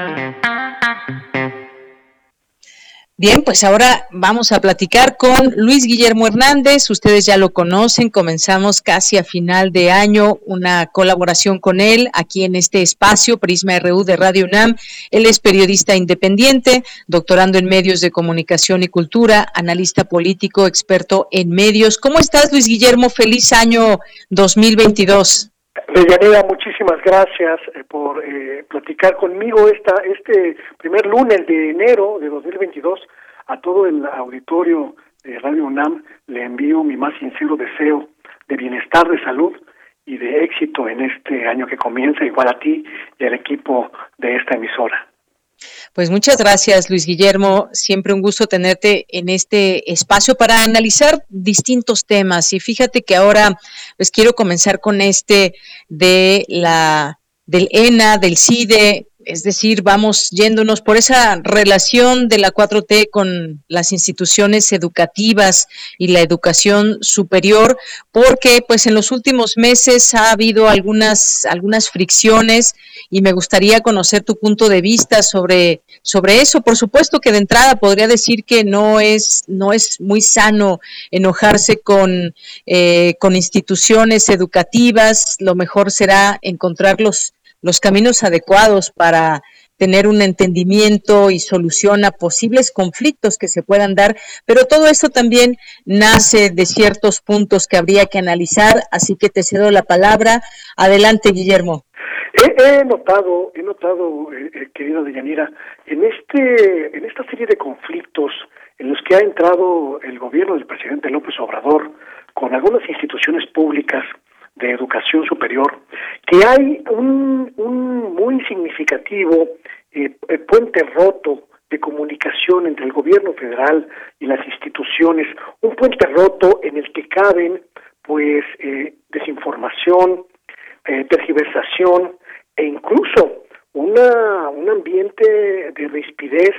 Bien, pues ahora vamos a platicar con Luis Guillermo Hernández. Ustedes ya lo conocen, comenzamos casi a final de año una colaboración con él aquí en este espacio Prisma RU de Radio UNAM. Él es periodista independiente, doctorando en medios de comunicación y cultura, analista político, experto en medios. ¿Cómo estás, Luis Guillermo? Feliz año 2022. Deyanira, muchísimas gracias eh, por eh, platicar conmigo esta, este primer lunes de enero de 2022. A todo el auditorio de Radio UNAM le envío mi más sincero deseo de bienestar, de salud y de éxito en este año que comienza, igual a ti y al equipo de esta emisora. Pues muchas gracias, Luis Guillermo. Siempre un gusto tenerte en este espacio para analizar distintos temas. Y fíjate que ahora, pues quiero comenzar con este de la del ENA, del CIDE, es decir, vamos yéndonos por esa relación de la 4T con las instituciones educativas y la educación superior, porque pues en los últimos meses ha habido algunas algunas fricciones y me gustaría conocer tu punto de vista sobre sobre eso. Por supuesto que de entrada podría decir que no es no es muy sano enojarse con eh, con instituciones educativas. Lo mejor será encontrar los los caminos adecuados para tener un entendimiento y solución a posibles conflictos que se puedan dar, pero todo esto también nace de ciertos puntos que habría que analizar, así que te cedo la palabra. Adelante, Guillermo. He, notado, he notado, eh, eh, querida Deyanira, en este, en esta serie de conflictos en los que ha entrado el gobierno del presidente López Obrador con algunas instituciones públicas de educación superior, que hay un, un muy significativo eh, puente roto de comunicación entre el gobierno federal y las instituciones, un puente roto en el que caben pues eh, desinformación, eh, tergiversación e incluso una, un ambiente de rispidez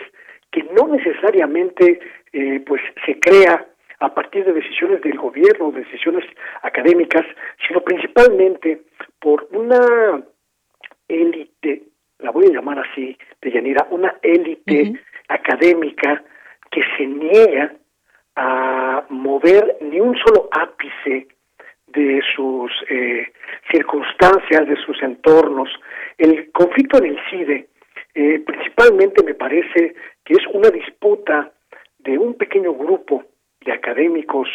que no necesariamente eh, pues se crea a partir de decisiones del gobierno, decisiones académicas, sino principalmente por una élite, la voy a llamar así, de Yanira, una élite académica que se niega a mover ni un solo ápice de sus eh, circunstancias, de sus entornos. El conflicto en el CIDE eh, principalmente me parece que es una disputa de un pequeño grupo de académicos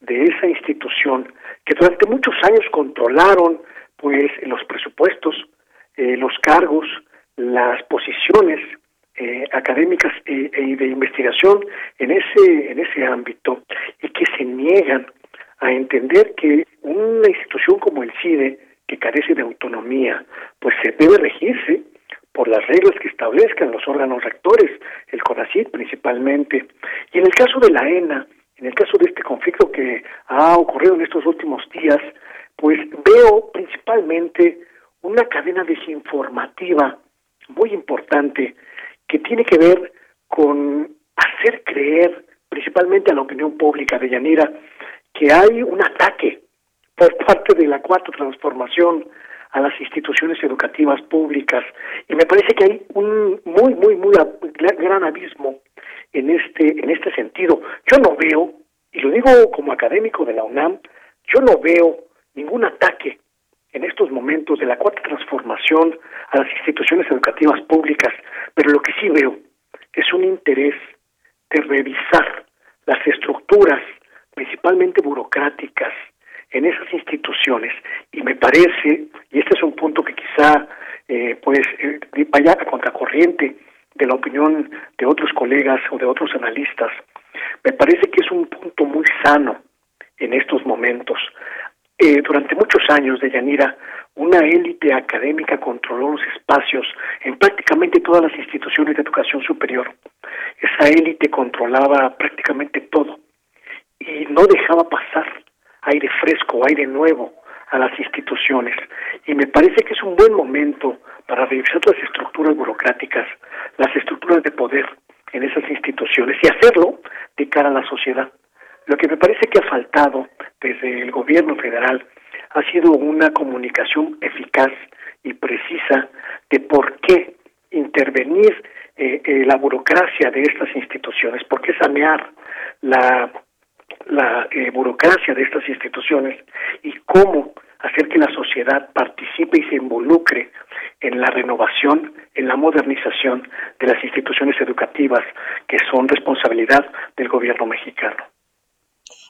de esa institución que durante muchos años controlaron pues los presupuestos, eh, los cargos, las posiciones eh, académicas y de investigación en ese en ese ámbito y que se niegan a entender que una institución como el CIDE que carece de autonomía pues se debe regirse por las reglas que establezcan los órganos rectores, el CONACYT principalmente. Y en el caso de la ENA, en el caso de este conflicto que ha ocurrido en estos últimos días, pues veo principalmente una cadena desinformativa muy importante que tiene que ver con hacer creer principalmente a la opinión pública de Yanira que hay un ataque por parte de la cuarta transformación a las instituciones educativas públicas. Y me parece que hay un muy muy muy gran abismo en este en este sentido. Yo no veo y lo digo como académico de la UNAM yo no veo ningún ataque en estos momentos de la cuarta transformación a las instituciones educativas públicas pero lo que sí veo es un interés de revisar las estructuras principalmente burocráticas en esas instituciones. Y me parece, y este es un punto que quizá eh, pues eh, vaya a contracorriente de la opinión de otros colegas o de otros analistas, me parece que es un punto muy sano en estos momentos. Eh, durante muchos años de Yanira, una élite académica controló los espacios en prácticamente todas las instituciones de educación superior. Esa élite controlaba prácticamente todo y no dejaba pasar aire fresco, aire nuevo a las instituciones. Y me parece que es un buen momento para revisar las estructuras burocráticas, las estructuras de poder en esas instituciones y hacerlo de cara a la sociedad. Lo que me parece que ha faltado desde el gobierno federal ha sido una comunicación eficaz y precisa de por qué intervenir eh, eh, la burocracia de estas instituciones, por qué sanear la la eh, burocracia de estas instituciones y cómo hacer que la sociedad participe y se involucre en la renovación, en la modernización de las instituciones educativas que son responsabilidad del gobierno mexicano.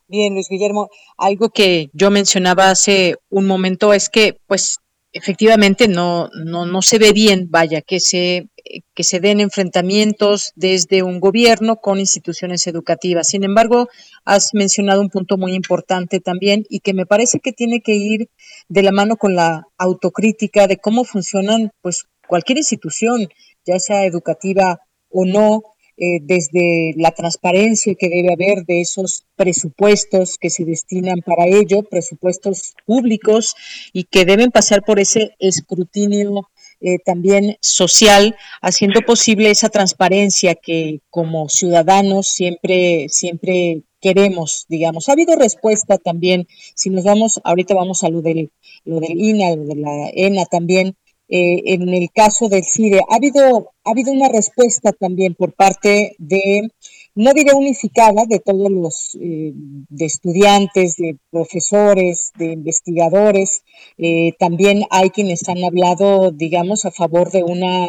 Bien, Luis Guillermo, algo que yo mencionaba hace un momento es que, pues, efectivamente no, no, no se ve bien, vaya, que se que se den enfrentamientos desde un gobierno con instituciones educativas. Sin embargo, has mencionado un punto muy importante también y que me parece que tiene que ir de la mano con la autocrítica de cómo funcionan pues cualquier institución, ya sea educativa o no, eh, desde la transparencia que debe haber de esos presupuestos que se destinan para ello, presupuestos públicos y que deben pasar por ese escrutinio eh, también social, haciendo posible esa transparencia que como ciudadanos siempre, siempre queremos, digamos. Ha habido respuesta también, si nos vamos, ahorita vamos a lo del, lo del INA, lo de la ENA también, eh, en el caso del CIDE, ha habido, ha habido una respuesta también por parte de no diré unificada, de todos los eh, de estudiantes, de profesores, de investigadores. Eh, también hay quienes han hablado, digamos, a favor de una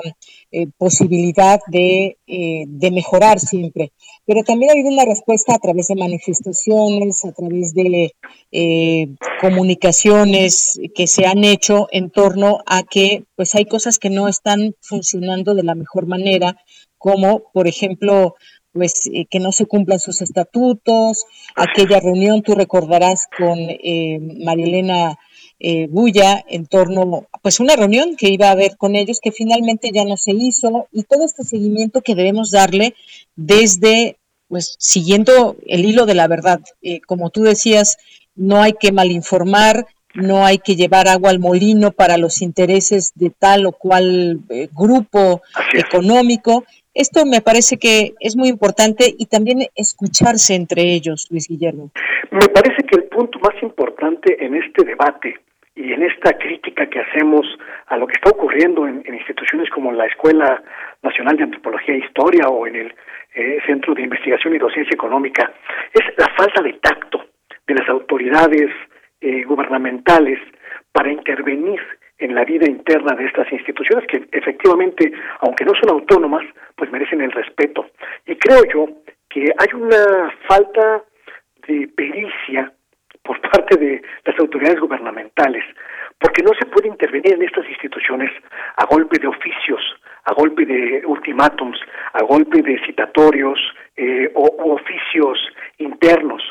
eh, posibilidad de, de, mejorar siempre. Pero también ha habido una respuesta a través de manifestaciones, a través de comunicaciones que se han hecho en torno a que pues hay cosas que no están funcionando de la mejor manera, como por ejemplo pues eh, que no se cumplan sus estatutos, aquella reunión, tú recordarás con eh, Marilena eh, bulla en torno pues una reunión que iba a haber con ellos que finalmente ya no se hizo y todo este seguimiento que debemos darle desde pues siguiendo el hilo de la verdad. Eh, como tú decías, no hay que malinformar, no hay que llevar agua al molino para los intereses de tal o cual eh, grupo económico. Esto me parece que es muy importante y también escucharse entre ellos, Luis Guillermo. Me parece que el punto más importante en este debate y en esta crítica que hacemos a lo que está ocurriendo en, instituciones como la Escuela Nacional de Antropología e Historia o en el eh, Centro de Investigación y Docencia Económica es la falta de tacto de las autoridades eh, gubernamentales para intervenir en la vida interna de estas instituciones que efectivamente, aunque no son autónomas, pues merecen el respeto. Y creo yo que hay una falta de pericia por parte de las autoridades gubernamentales, porque no se puede intervenir en estas instituciones a golpe de oficios, a golpe de ultimátums, a golpe de citatorios eh, o oficios internos.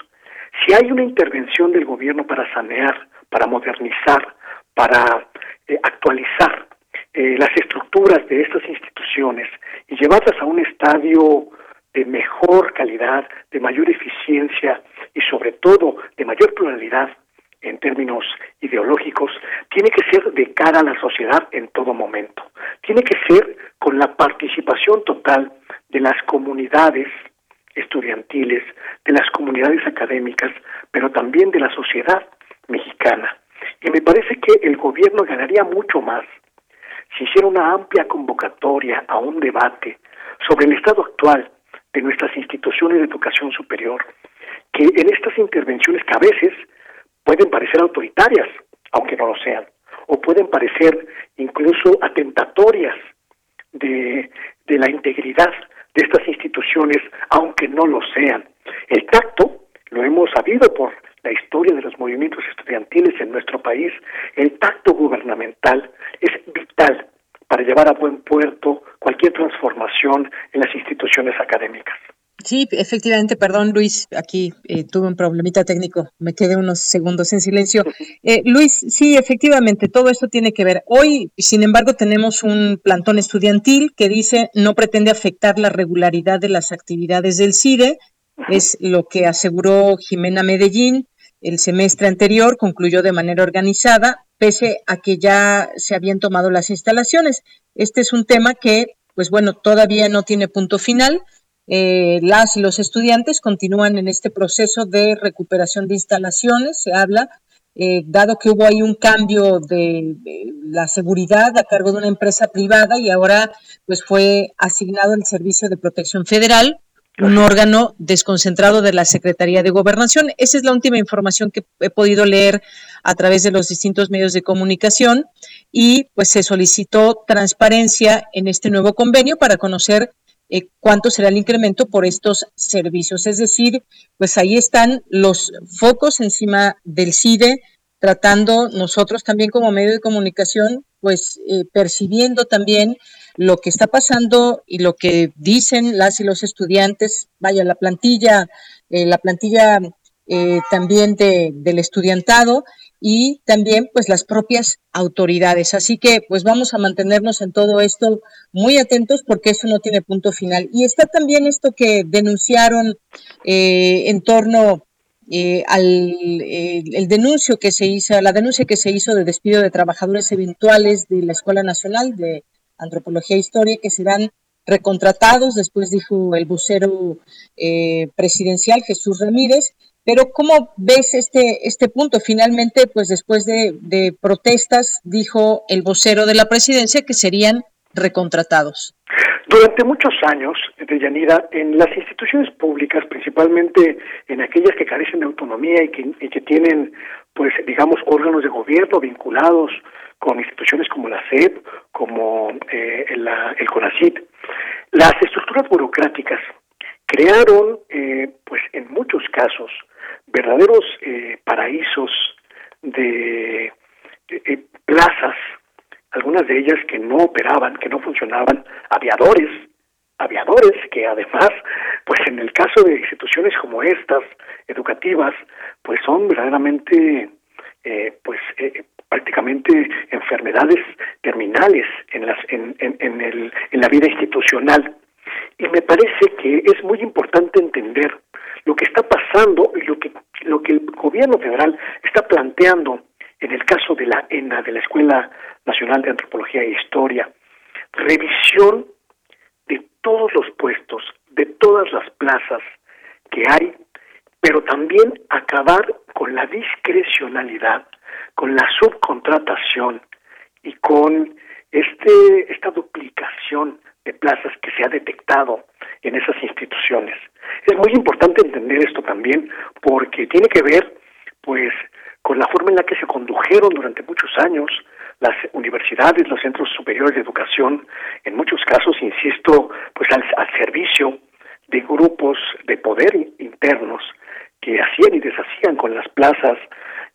Si hay una intervención del gobierno para sanear, para modernizar, para eh, actualizar eh, las estructuras de estas instituciones y llevarlas a un estadio de mejor calidad, de mayor eficiencia y sobre todo de mayor pluralidad en términos ideológicos, tiene que ser de cara a la sociedad en todo momento. Tiene que ser con la participación total de las comunidades estudiantiles, de las comunidades académicas, pero también de la sociedad mexicana. Y me parece que el gobierno ganaría mucho más si hiciera una amplia convocatoria a un debate sobre el estado actual de nuestras instituciones de educación superior, que en estas intervenciones que a veces pueden parecer autoritarias, aunque no lo sean, o pueden parecer incluso atentatorias de, de la integridad de estas instituciones, aunque no lo sean. El tacto, lo hemos sabido por la historia de los movimientos estudiantiles en nuestro país, el tacto gubernamental es vital para llevar a buen puerto cualquier transformación en las instituciones académicas. Sí, efectivamente, perdón Luis, aquí eh, tuve un problemita técnico, me quedé unos segundos en silencio. Eh, Luis, sí, efectivamente, todo esto tiene que ver. Hoy, sin embargo, tenemos un plantón estudiantil que dice no pretende afectar la regularidad de las actividades del CIDE, es lo que aseguró Jimena Medellín, el semestre anterior concluyó de manera organizada, pese a que ya se habían tomado las instalaciones. Este es un tema que, pues bueno, todavía no tiene punto final. Eh, las y los estudiantes continúan en este proceso de recuperación de instalaciones, se habla, eh, dado que hubo ahí un cambio de, de, la seguridad a cargo de una empresa privada y ahora pues fue asignado el Servicio de Protección Federal un órgano desconcentrado de la Secretaría de Gobernación. Esa es la última información que he podido leer a través de los distintos medios de comunicación y pues se solicitó transparencia en este nuevo convenio para conocer eh, cuánto será el incremento por estos servicios. Es decir, pues ahí están los focos encima del CIDE, tratando nosotros también como medio de comunicación, pues eh, percibiendo también lo que está pasando y lo que dicen las y los estudiantes, vaya, la plantilla, eh, la plantilla eh, también de, del estudiantado y también pues las propias autoridades. Así que pues vamos a mantenernos en todo esto muy atentos porque eso no tiene punto final. Y está también esto que denunciaron eh, en torno eh, al el denuncio que se hizo, la denuncia que se hizo de despido de trabajadores eventuales de la Escuela Nacional de Antropología e Historia, que serán recontratados, después dijo el vocero eh, presidencial Jesús Ramírez. Pero ¿cómo ves este, este punto? Finalmente, pues después de, protestas, dijo el vocero de la presidencia que serían recontratados. Durante muchos años, de Yanira, en las instituciones públicas, principalmente en aquellas que carecen de autonomía y que, y que tienen, pues, digamos, órganos de gobierno vinculados con instituciones como la SEP, como eh, la, el CONACIT, las estructuras burocráticas crearon, eh, pues en muchos casos, verdaderos eh, paraísos de eh, plazas, algunas de ellas que no operaban, que no funcionaban, aviadores, aviadores que además, pues en el caso de instituciones como estas, educativas, pues son verdaderamente, eh, pues eh, prácticamente enfermedades terminales en, las, en, en, el, en la vida institucional. Y me parece que es muy importante entender lo que está pasando y lo que, lo que el gobierno federal está planteando en el caso de la ENA, de la Escuela Nacional de Antropología e Historia. Revisión de todos los puestos, de todas las plazas que hay, pero también acabar con la discrecionalidad, con la subcontratación y con este esta duplicación de plazas que se ha detectado en esas instituciones. Es muy importante entender esto también porque tiene que ver pues con la forma en la que se condujeron durante muchos años las universidades, los centros superiores de educación, en muchos casos, insisto, pues al, servicio de grupos de poder internos que hacían y deshacían con las plazas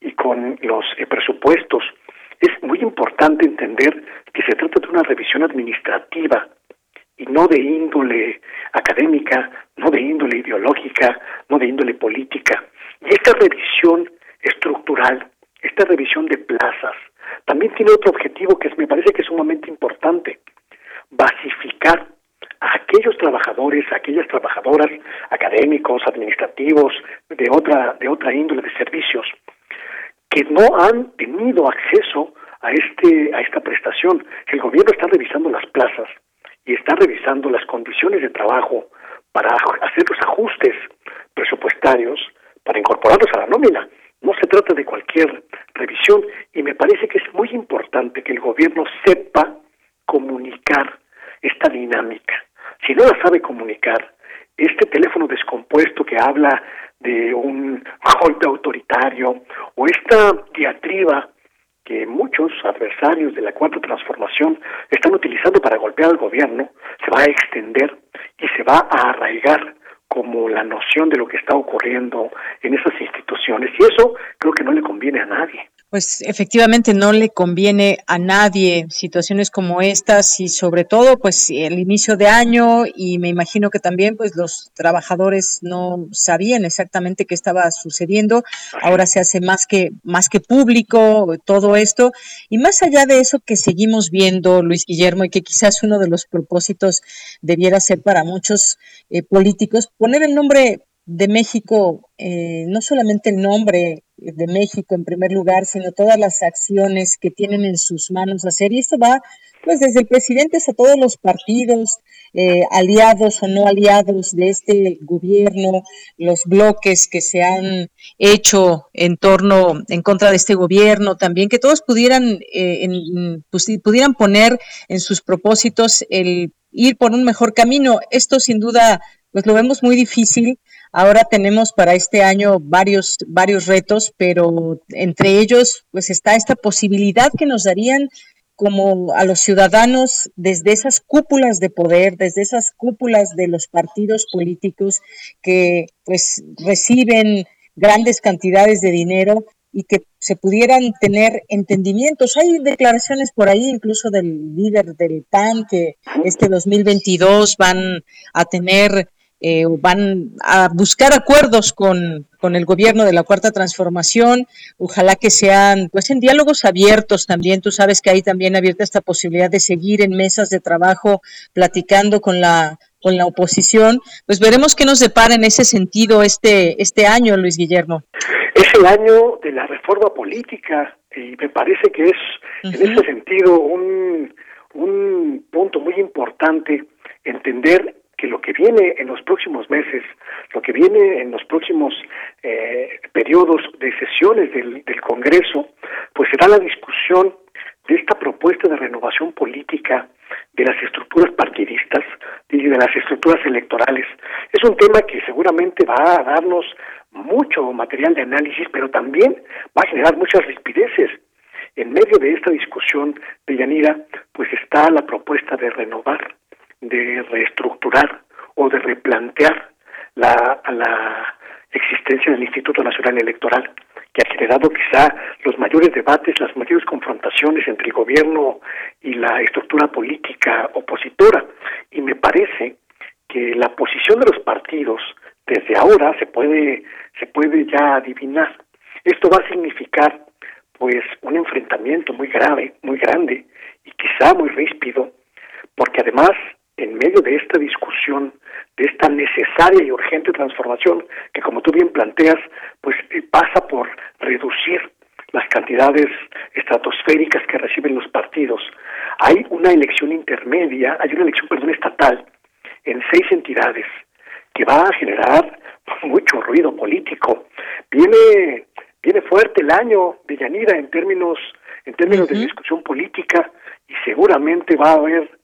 y con los eh, presupuestos. Es muy importante entender que se trata de una revisión administrativa y no de índole académica, no de índole ideológica, no de índole política. Y esta revisión estructural, esta revisión de plazas, también tiene otro objetivo que me parece que es sumamente importante, basificar a aquellos trabajadores, a aquellas trabajadoras, académicos, administrativos, de otra, de otra índole de servicios, que no han tenido acceso a este, a esta prestación. El gobierno está revisando las plazas y está revisando las condiciones de trabajo para hacer los ajustes presupuestarios para incorporarlos a la nómina. No se trata de cualquier revisión y me parece que es muy importante que el gobierno sepa comunicar esta dinámica. Si no la sabe comunicar, este teléfono descompuesto que habla de un golpe autoritario o esta diatriba que muchos adversarios de la cuarta transformación están utilizando para golpear al gobierno, se va a extender y se va a arraigar como la noción de lo que está ocurriendo en esas instituciones. Y eso creo que no le conviene a nadie pues efectivamente no le conviene a nadie situaciones como estas y sobre todo pues el inicio de año y me imagino que también pues los trabajadores no sabían exactamente qué estaba sucediendo. Ahora se hace más que más que público todo esto y más allá de eso que seguimos viendo Luis Guillermo y que quizás uno de los propósitos debiera ser para muchos eh, políticos poner el nombre de México, eh, no solamente el nombre de México en primer lugar, sino todas las acciones que tienen en sus manos hacer. Y esto va, pues, desde el presidente hasta todos los partidos, eh, aliados o no aliados de este gobierno, los bloques que se han hecho en torno, en contra de este gobierno, también que todos pudieran, eh, pues, pudieran poner en sus propósitos el ir por un mejor camino. Esto sin duda, pues lo vemos muy difícil Ahora tenemos para este año varios, varios retos, pero entre ellos pues está esta posibilidad que nos darían como a los ciudadanos desde esas cúpulas de poder, desde esas cúpulas de los partidos políticos que pues reciben grandes cantidades de dinero y que se pudieran tener entendimientos. Hay declaraciones por ahí incluso del líder del PAN que este 2022 van a tener eh, van a buscar acuerdos con, con, el gobierno de la Cuarta Transformación, ojalá que sean pues en diálogos abiertos también, tú sabes que hay también abierta esta posibilidad de seguir en mesas de trabajo platicando con la con la oposición, pues veremos qué nos depara en ese sentido este este año, Luis Guillermo. Es el año de la reforma política y me parece que es en ese sentido un, un punto muy importante entender que lo que viene en los próximos meses, lo que viene en los próximos eh, periodos de sesiones del, Congreso, pues será la discusión de esta propuesta de renovación política de las estructuras partidistas y de las estructuras electorales. Es un tema que seguramente va a darnos mucho material de análisis, pero también va a generar muchas rispideces. En medio de esta discusión de Yanira, pues está la propuesta de renovar de reestructurar o de replantear la, la existencia del Instituto Nacional Electoral, que ha generado quizá los mayores debates, las mayores confrontaciones entre el gobierno y la estructura política opositora. Y me parece que la posición de los partidos desde ahora se puede, se puede ya adivinar. Esto va a significar pues un enfrentamiento muy grave, muy grande y quizá muy ríspido, porque además en medio de esta discusión, de esta necesaria y urgente transformación que como tú bien planteas, pues eh, pasa por reducir las cantidades estratosféricas que reciben los partidos. Hay una elección intermedia, hay una elección, perdón, estatal en seis entidades que va a generar <laughs> mucho ruido político. Viene viene fuerte el año de Yanira en términos en términos de discusión política y seguramente va a haber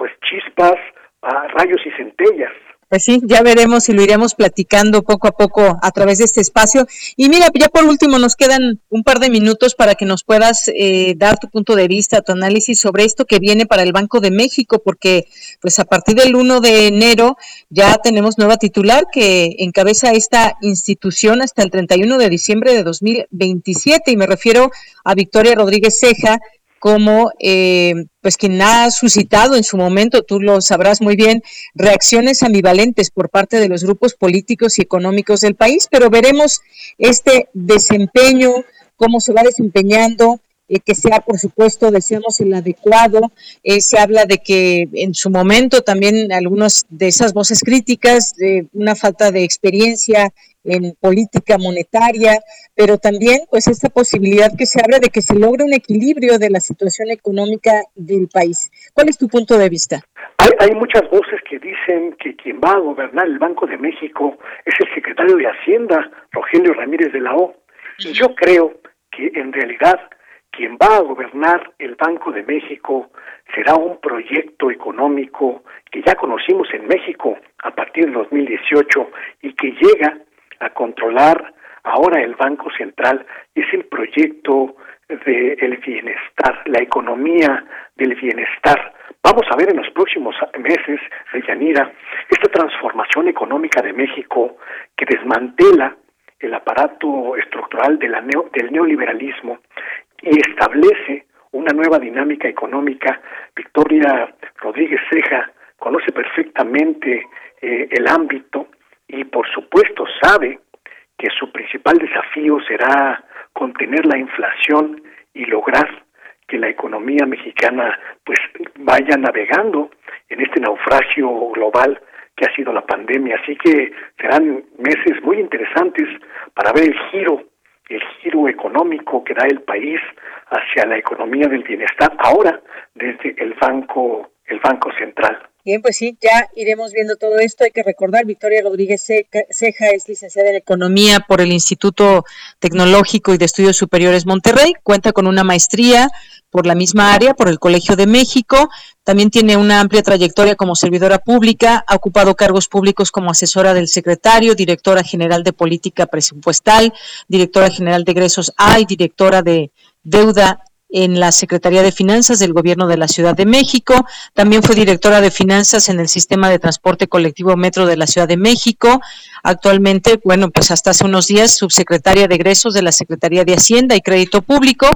pues chispas, a rayos y centellas. Pues sí, ya veremos y lo iremos platicando poco a poco a través de este espacio. Y mira, ya por último nos quedan un par de minutos para que nos puedas eh, dar tu punto de vista, tu análisis sobre esto que viene para el Banco de México, porque pues a partir del 1 de enero ya tenemos nueva titular que encabeza esta institución hasta el 31 de diciembre de 2027 y me refiero a Victoria Rodríguez Ceja, como eh, pues quien ha suscitado en su momento, tú lo sabrás muy bien, reacciones ambivalentes por parte de los grupos políticos y económicos del país, pero veremos este desempeño, cómo se va desempeñando, eh, que sea, por supuesto, deseamos el adecuado. Eh, se habla de que en su momento también algunas de esas voces críticas, de una falta de experiencia en política monetaria, pero también pues esta posibilidad que se abre de que se logre un equilibrio de la situación económica del país. ¿Cuál es tu punto de vista? Hay, hay muchas voces que dicen que quien va a gobernar el Banco de México es el secretario de Hacienda, Rogelio Ramírez de la O. Y yo creo que en realidad quien va a gobernar el Banco de México será un proyecto económico que ya conocimos en México a partir de 2018 y que llega a controlar ahora el Banco Central es el proyecto del bienestar, la economía del bienestar. Vamos a ver en los próximos meses, Yanira, esta transformación económica de México que desmantela el aparato estructural de la del neoliberalismo y establece una nueva dinámica económica. Victoria Rodríguez Ceja conoce perfectamente eh, el ámbito y por supuesto sabe que su principal desafío será contener la inflación y lograr que la economía mexicana pues vaya navegando en este naufragio global que ha sido la pandemia. Así que serán meses muy interesantes para ver el giro, el giro económico que da el país hacia la economía del bienestar ahora desde el banco el banco central. Bien, pues sí, ya iremos viendo todo esto. Hay que recordar, Victoria Rodríguez Ceja es licenciada en Economía por el Instituto Tecnológico y de Estudios Superiores Monterrey. Cuenta con una maestría por la misma área, por el Colegio de México. También tiene una amplia trayectoria como servidora pública. Ha ocupado cargos públicos como asesora del secretario, directora general de política presupuestal, directora general de egresos A y directora de deuda en la Secretaría de Finanzas del Gobierno de la Ciudad de México. También fue directora de Finanzas en el Sistema de Transporte Colectivo Metro de la Ciudad de México. Actualmente, bueno, pues hasta hace unos días, subsecretaria de egresos de la Secretaría de Hacienda y Crédito Público,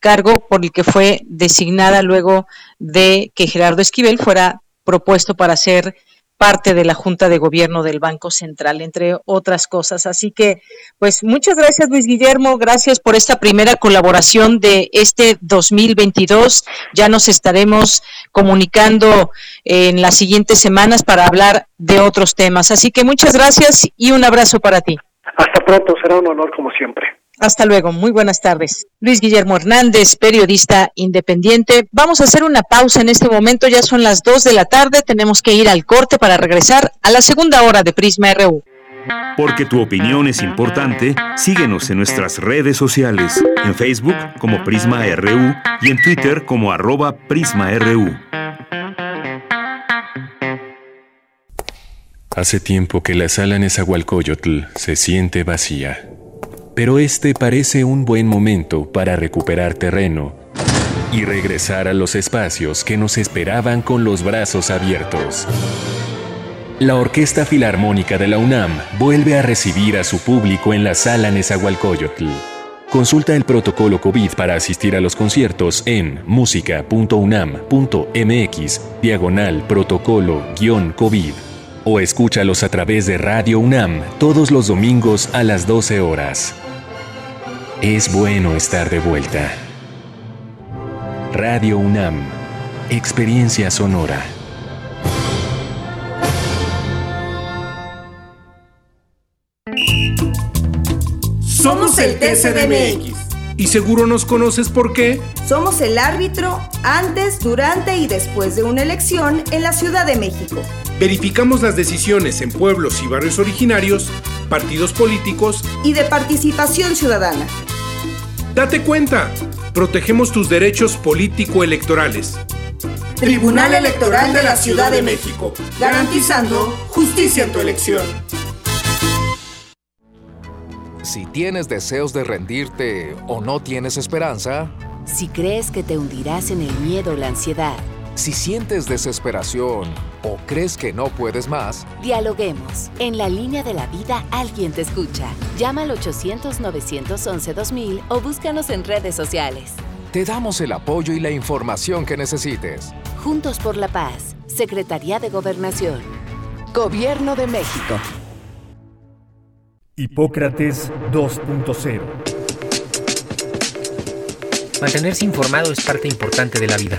cargo por el que fue designada luego de que Gerardo Esquivel fuera propuesto para ser parte de la Junta de Gobierno del Banco Central, entre otras cosas. Así que, pues muchas gracias Luis Guillermo, gracias por esta primera colaboración de este 2022. Ya nos estaremos comunicando en las siguientes semanas para hablar de otros temas. Así que muchas gracias y un abrazo para ti. Hasta pronto, será un honor como siempre. Hasta luego, muy buenas tardes. Luis Guillermo Hernández, periodista independiente. Vamos a hacer una pausa en este momento, ya son las 2 de la tarde, tenemos que ir al corte para regresar a la segunda hora de Prisma RU. Porque tu opinión es importante, síguenos en nuestras redes sociales, en Facebook como Prisma RU y en Twitter como arroba PrismaRU. Hace tiempo que la sala Nezahualcóyotl se siente vacía pero este parece un buen momento para recuperar terreno y regresar a los espacios que nos esperaban con los brazos abiertos. La Orquesta Filarmónica de la UNAM vuelve a recibir a su público en la sala Nezahualcóyotl. Consulta el protocolo COVID para asistir a los conciertos en música.unam.mx diagonal protocolo-COVID o escúchalos a través de Radio UNAM todos los domingos a las 12 horas. Es bueno estar de vuelta. Radio UNAM, Experiencia Sonora. Somos el TCDMX. Y seguro nos conoces por qué. Somos el árbitro antes, durante y después de una elección en la Ciudad de México. Verificamos las decisiones en pueblos y barrios originarios, partidos políticos y de participación ciudadana. Date cuenta, protegemos tus derechos político-electorales. Tribunal Electoral de la Ciudad de México, garantizando justicia en tu elección. Si tienes deseos de rendirte o no tienes esperanza, si crees que te hundirás en el miedo o la ansiedad, si sientes desesperación o crees que no puedes más, dialoguemos. En la línea de la vida alguien te escucha. Llama al 800-911-2000 o búscanos en redes sociales. Te damos el apoyo y la información que necesites. Juntos por la Paz, Secretaría de Gobernación. Gobierno de México. Hipócrates 2.0 Mantenerse informado es parte importante de la vida.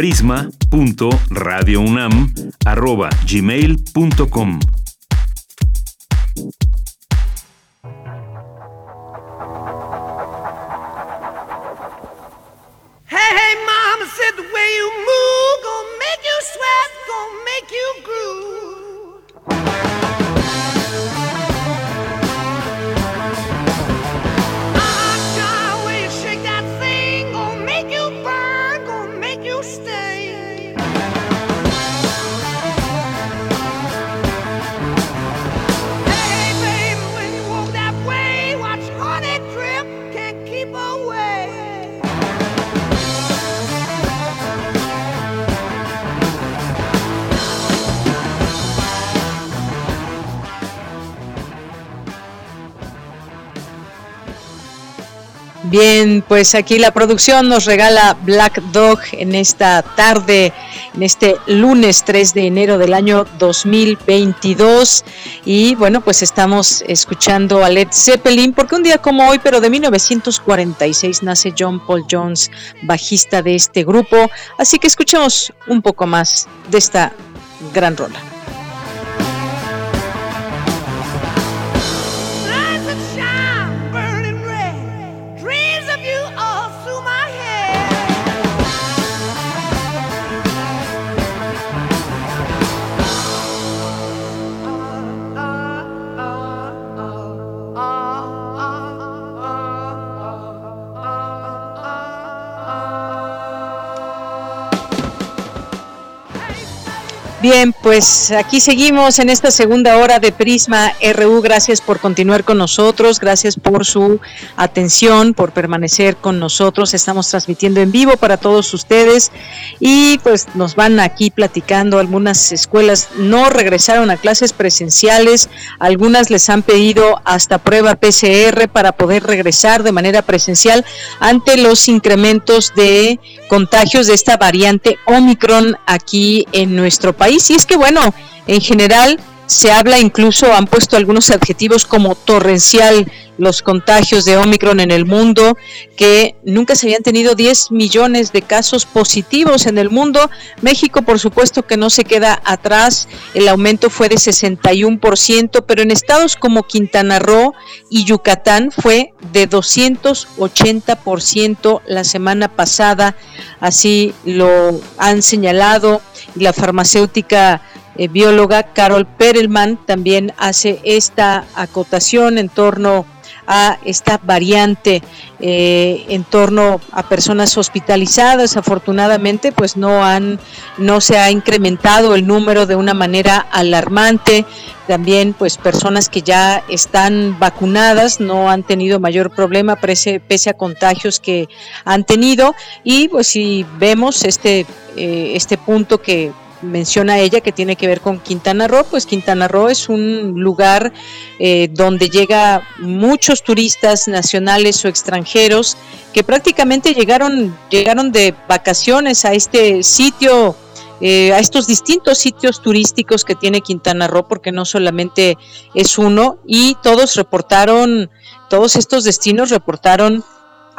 prisma.radiounam@gmail.com. Hey, hey, mama said the way you move gonna make you sweat, gonna make you groove. Bien, pues aquí la producción nos regala Black Dog en esta tarde, en este lunes 3 de enero del año 2022. Y bueno, pues estamos escuchando a Led Zeppelin, porque un día como hoy, pero de 1946, nace John Paul Jones, bajista de este grupo. Así que escuchemos un poco más de esta gran rola. Bien, pues aquí seguimos en esta segunda hora de Prisma RU. Gracias por continuar con nosotros, gracias por su atención, por permanecer con nosotros. Estamos transmitiendo en vivo para todos ustedes y pues nos van aquí platicando. Algunas escuelas no regresaron a clases presenciales, algunas les han pedido hasta prueba PCR para poder regresar de manera presencial ante los incrementos de contagios de esta variante Omicron aquí en nuestro país y es que, bueno, en general se habla incluso, han puesto algunos adjetivos como torrencial los contagios de Omicron en el mundo, que nunca se habían tenido 10 millones de casos positivos en el mundo. México, por supuesto, que no se queda atrás, el aumento fue de 61%, pero en estados como Quintana Roo y Yucatán fue de 280% la semana pasada, así lo han señalado la farmacéutica eh, bióloga Carol Perelman también hace esta acotación en torno a esta variante eh, en torno a personas hospitalizadas. Afortunadamente, pues no han, no se ha incrementado el número de una manera alarmante. También, pues personas que ya están vacunadas no han tenido mayor problema pese, a contagios que han tenido. Y pues si vemos este, eh, este punto que menciona ella que tiene que ver con Quintana Roo, pues Quintana Roo es un lugar eh, donde llega muchos turistas nacionales o extranjeros que prácticamente llegaron, llegaron de vacaciones a este sitio, eh, a estos distintos sitios turísticos que tiene Quintana Roo, porque no solamente es uno, y todos reportaron, todos estos destinos reportaron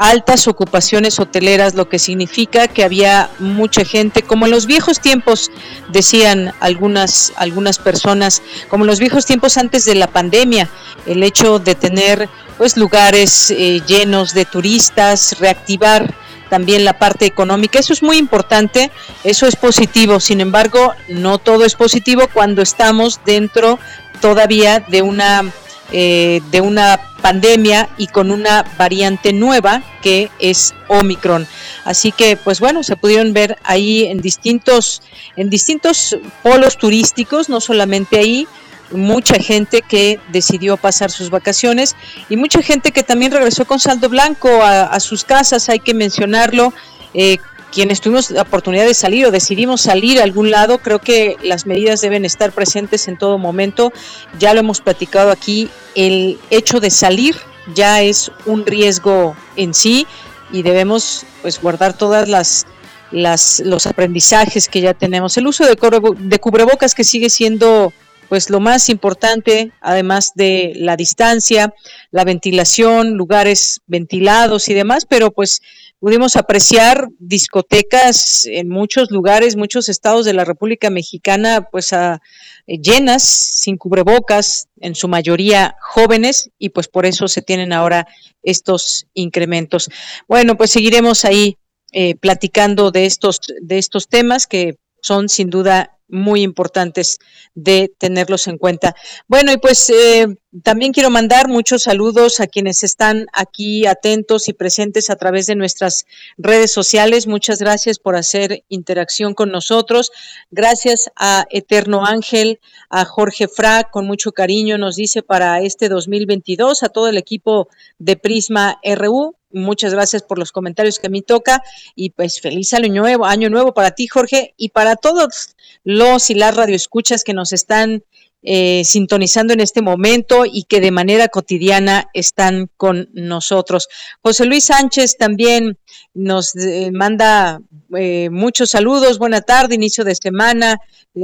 altas ocupaciones hoteleras, lo que significa que había mucha gente, como en los viejos tiempos, decían algunas, algunas personas, como en los viejos tiempos antes de la pandemia, el hecho de tener pues lugares eh, llenos de turistas, reactivar también la parte económica. Eso es muy importante, eso es positivo. Sin embargo, no todo es positivo cuando estamos dentro todavía de una eh, de una pandemia y con una variante nueva que es Omicron. Así que, pues bueno, se pudieron ver ahí en distintos, en distintos polos turísticos, no solamente ahí, mucha gente que decidió pasar sus vacaciones y mucha gente que también regresó con saldo blanco a, sus casas, hay que mencionarlo. Eh, quienes tuvimos la oportunidad de salir o decidimos salir a algún lado, creo que las medidas deben estar presentes en todo momento. Ya lo hemos platicado aquí, el hecho de salir ya es un riesgo en sí y debemos pues guardar todas las, las los aprendizajes que ya tenemos. El uso de, de cubrebocas que sigue siendo pues lo más importante, además de la distancia, la ventilación, lugares ventilados y demás, pero pues pudimos apreciar discotecas en muchos lugares, muchos estados de la República Mexicana, pues eh, llenas, sin cubrebocas, en su mayoría jóvenes, y pues por eso se tienen ahora estos incrementos. Bueno, pues seguiremos ahí eh, platicando de estos, de estos temas que son sin duda muy importantes de tenerlos en cuenta. Bueno, y pues eh, también quiero mandar muchos saludos a quienes están aquí atentos y presentes a través de nuestras redes sociales. Muchas gracias por hacer interacción con nosotros. Gracias a Eterno Ángel, a Jorge Fra, con mucho cariño nos dice para este 2022, a todo el equipo de Prisma RU. Muchas gracias por los comentarios que mí toca y pues feliz año nuevo, año nuevo para ti Jorge y para todos los y las radioescuchas que nos están eh, sintonizando en este momento y que de manera cotidiana están con nosotros. José Luis Sánchez también nos eh, manda eh, muchos saludos, buena tarde, inicio de semana,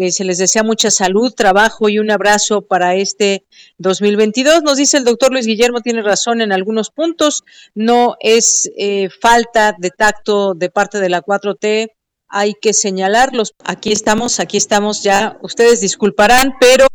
se les desea mucha salud, trabajo y un abrazo para este 2022. Nos dice el doctor Luis Guillermo, tiene razón en algunos puntos, no es falta de tacto de parte de la 4T hay que señalarlos. Aquí estamos, aquí estamos ya. Ustedes disculparán, pero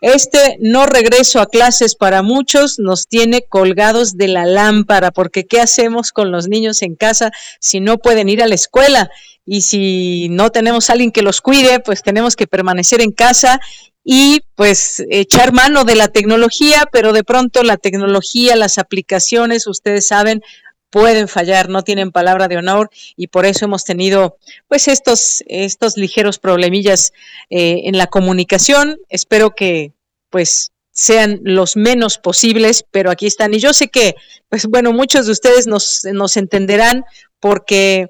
este no regreso a clases para muchos nos tiene colgados de la lámpara, porque ¿qué hacemos con los niños en casa si no pueden ir a la escuela? Y si no tenemos alguien que los cuide, pues tenemos que permanecer en casa y pues echar mano de la tecnología, pero de pronto la tecnología, las aplicaciones, ustedes saben, pueden fallar, no tienen palabra de honor y por eso hemos tenido pues estos, estos ligeros problemillas eh, en la comunicación. Espero que pues sean los menos posibles, pero aquí están. Y yo sé que, pues bueno, muchos de ustedes nos, nos entenderán porque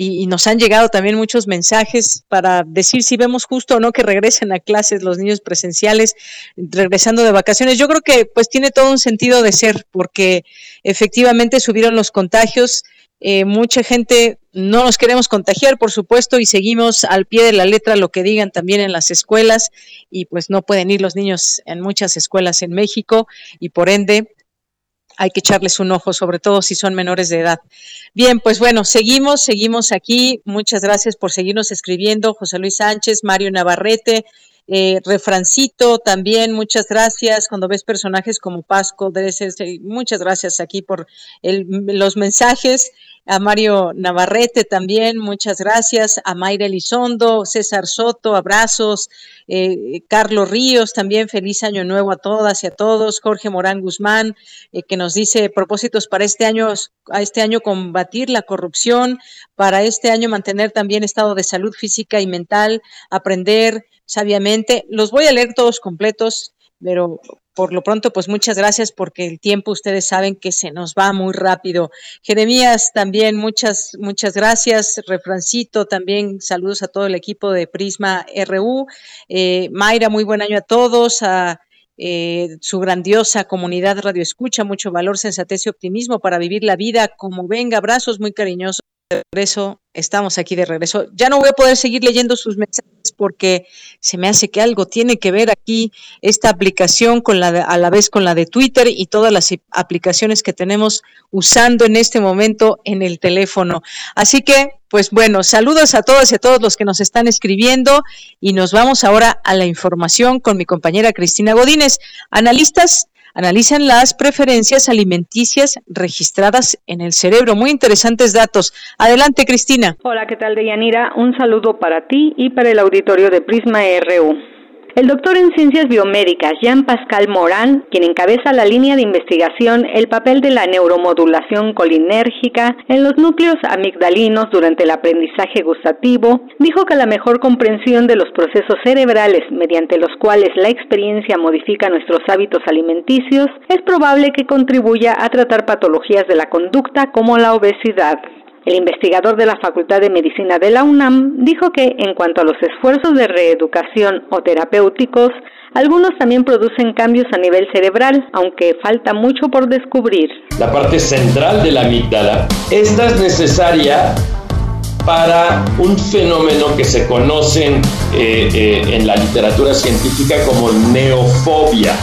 y, nos han llegado también muchos mensajes para decir si vemos justo o no que regresen a clases los niños presenciales, regresando de vacaciones. Yo creo que pues tiene todo un sentido de ser, porque efectivamente subieron los contagios. Eh, mucha gente no nos queremos contagiar, por supuesto, y seguimos al pie de la letra lo que digan también en las escuelas, y pues no pueden ir los niños en muchas escuelas en México, y por ende, hay que echarles un ojo, sobre todo si son menores de edad. Bien, pues bueno, seguimos, seguimos aquí. Muchas gracias por seguirnos escribiendo. José Luis Sánchez, Mario Navarrete, eh, Refrancito también, muchas gracias. Cuando ves personajes como Pasco, Dresser, muchas gracias aquí por los mensajes. A Mario Navarrete también, muchas gracias, a Mayra Elizondo, César Soto, abrazos, eh, Carlos Ríos también, feliz año nuevo a todas y a todos, Jorge Morán Guzmán, eh, que nos dice propósitos para este año, a este año combatir la corrupción, para este año mantener también estado de salud física y mental, aprender sabiamente. Los voy a leer todos completos, pero por lo pronto, pues muchas gracias porque el tiempo ustedes saben que se nos va muy rápido. Jeremías, también muchas, muchas gracias. Refrancito, también saludos a todo el equipo de Prisma RU. Eh, Mayra, muy buen año a todos. A eh, su grandiosa comunidad Radio Escucha, mucho valor, sensatez y optimismo para vivir la vida como venga. Abrazos muy cariñosos de regreso, estamos aquí de regreso. Ya no voy a poder seguir leyendo sus mensajes porque se me hace que algo tiene que ver aquí esta aplicación con la a la vez con la de Twitter y todas las aplicaciones que tenemos usando en este momento en el teléfono. Así que, pues bueno, saludos a todas y a todos los que nos están escribiendo y nos vamos ahora a la información con mi compañera Cristina Godínez. Analistas analizan las preferencias alimenticias registradas en el cerebro. Muy interesantes datos. Adelante, Cristina. Hola, ¿qué tal, Deyanira? Un saludo para ti y para el auditorio de Prisma RU. El doctor en ciencias biomédicas Jean-Pascal Morán, quien encabeza la línea de investigación el papel de la neuromodulación colinérgica en los núcleos amigdalinos durante el aprendizaje gustativo, dijo que la mejor comprensión de los procesos cerebrales mediante los cuales la experiencia modifica nuestros hábitos alimenticios es probable que contribuya a tratar patologías de la conducta como la obesidad. El investigador de la Facultad de Medicina de la UNAM dijo que en cuanto a los esfuerzos de reeducación o terapéuticos, algunos también producen cambios a nivel cerebral, aunque falta mucho por descubrir. La parte central de la amígdala, esta es necesaria para un fenómeno que se conoce eh, eh, en la literatura científica como neofobia.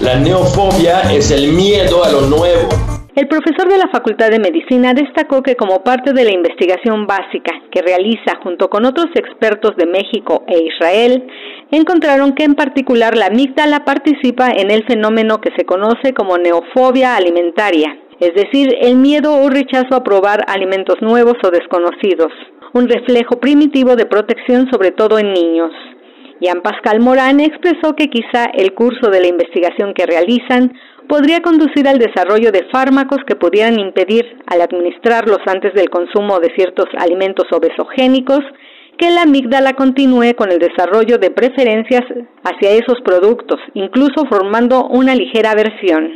La neofobia es el miedo a lo nuevo, el profesor de la Facultad de Medicina destacó que como parte de la investigación básica que realiza junto con otros expertos de México e Israel, encontraron que en particular la amígdala participa en el fenómeno que se conoce como neofobia alimentaria, es decir, el miedo o rechazo a probar alimentos nuevos o desconocidos, un reflejo primitivo de protección sobre todo en niños. Jean Pascal Morán expresó que quizá el curso de la investigación que realizan podría conducir al desarrollo de fármacos que pudieran impedir, al administrarlos antes del consumo de ciertos alimentos obesogénicos, que la amígdala continúe con el desarrollo de preferencias hacia esos productos, incluso formando una ligera aversión.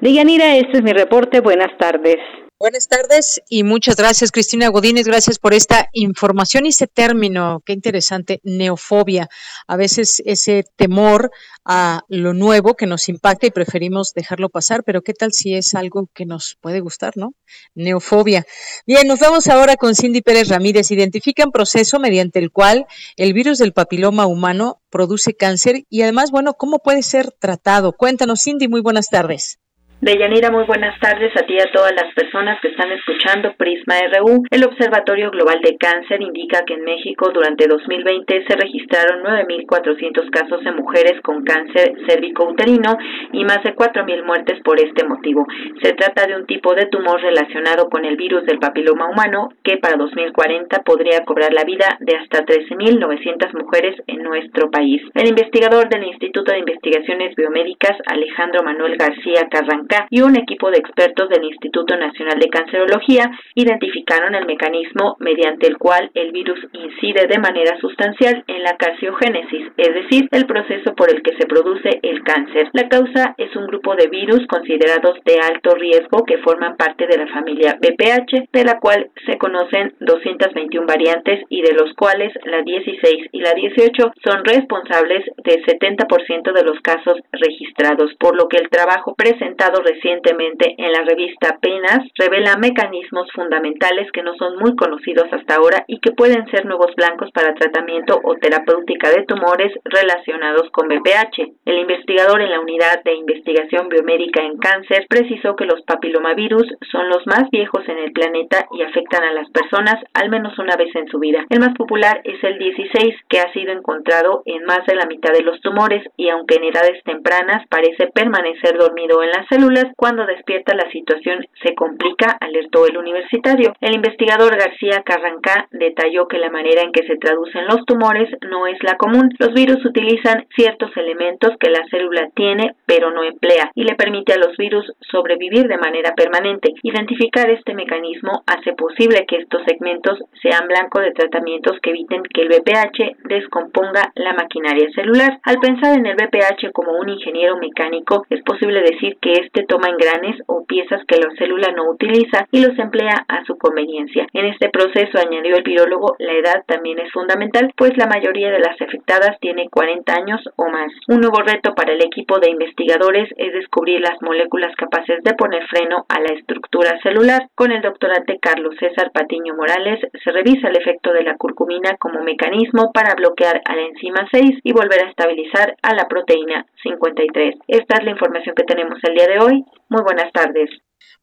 Deyanira, este es mi reporte. Buenas tardes. Buenas tardes y muchas gracias, Cristina Godínez. Gracias por esta información y ese término, qué interesante, neofobia. A veces ese temor a lo nuevo que nos impacta y preferimos dejarlo pasar, pero qué tal si es algo que nos puede gustar, ¿no? Neofobia. Bien, nos vamos ahora con Cindy Pérez Ramírez. Identifican proceso mediante el cual el virus del papiloma humano produce cáncer y además, bueno, ¿cómo puede ser tratado? Cuéntanos, Cindy, muy buenas tardes. Deyanira, muy buenas tardes a ti y a todas las personas que están escuchando Prisma RU. El Observatorio Global de Cáncer indica que en México durante 2020 se registraron 9.400 casos de mujeres con cáncer cérvico-uterino y más de 4.000 muertes por este motivo. Se trata de un tipo de tumor relacionado con el virus del papiloma humano que para 2040 podría cobrar la vida de hasta 13.900 mujeres en nuestro país. El investigador del Instituto de Investigaciones Biomédicas, Alejandro Manuel García Carranca, y un equipo de expertos del Instituto Nacional de Cancerología identificaron el mecanismo mediante el cual el virus incide de manera sustancial en la carciogénesis, es decir, el proceso por el que se produce el cáncer. La causa es un grupo de virus considerados de alto riesgo que forman parte de la familia BPH, de la cual se conocen 221 variantes y de los cuales la 16 y la 18 son responsables del 70% de los casos registrados, por lo que el trabajo presentado recientemente en la revista Penas revela mecanismos fundamentales que no son muy conocidos hasta ahora y que pueden ser nuevos blancos para tratamiento o terapéutica de tumores relacionados con BPH. El investigador en la Unidad de Investigación Biomédica en Cáncer precisó que los papilomavirus son los más viejos en el planeta y afectan a las personas al menos una vez en su vida. El más popular es el 16, que ha sido encontrado en más de la mitad de los tumores y aunque en edades tempranas parece permanecer dormido en la célula, células, cuando despierta la situación se complica, alertó el universitario. El investigador García Carrancá detalló que la manera en que se traducen los tumores no es la común. Los virus utilizan ciertos elementos que la célula tiene pero no emplea y le permite a los virus sobrevivir de manera permanente. Identificar este mecanismo hace posible que estos segmentos sean blanco de tratamientos que eviten que el VPH descomponga la maquinaria celular. Al pensar en el VPH como un ingeniero mecánico, es posible decir que este toma engranes o piezas que la célula no utiliza y los emplea a su conveniencia. En este proceso, añadió el virólogo, la edad también es fundamental, pues la mayoría de las afectadas tiene 40 años o más. Un nuevo reto para el equipo de investigadores es descubrir las moléculas capaces de poner freno a la estructura celular. Con el doctorante Carlos César Patiño Morales se revisa el efecto de la curcumina como mecanismo para bloquear a la enzima 6 y volver a estabilizar a la proteína 53. Esta es la información que tenemos el día de hoy. Muy buenas tardes.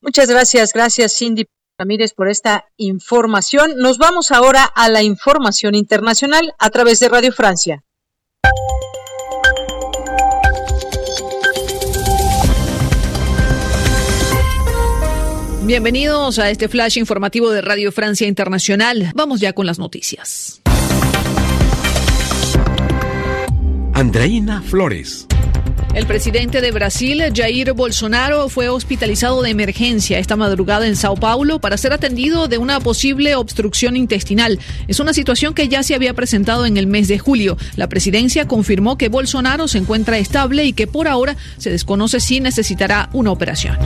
Muchas gracias, gracias Cindy Ramírez por esta información. Nos vamos ahora a la información internacional a través de Radio Francia. Bienvenidos a este flash informativo de Radio Francia Internacional. Vamos ya con las noticias. Andreina Flores. El presidente de Brasil, Jair Bolsonaro, fue hospitalizado de emergencia esta madrugada en Sao Paulo para ser atendido de una posible obstrucción intestinal. Es una situación que ya se había presentado en el mes de julio. La presidencia confirmó que Bolsonaro se encuentra estable y que por ahora se desconoce si necesitará una operación.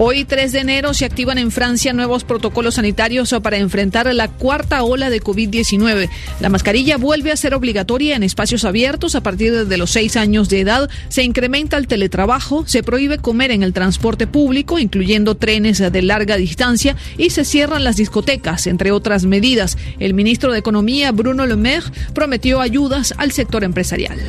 Hoy, 3 de enero, se activan en Francia nuevos protocolos sanitarios para enfrentar la cuarta ola de COVID-19. La mascarilla vuelve a ser obligatoria en espacios abiertos a partir de los 6 años de edad. Se incrementa el teletrabajo, se prohíbe comer en el transporte público, incluyendo trenes de larga distancia, y se cierran las discotecas, entre otras medidas. El ministro de Economía, Bruno Le Maire, prometió ayudas al sector empresarial.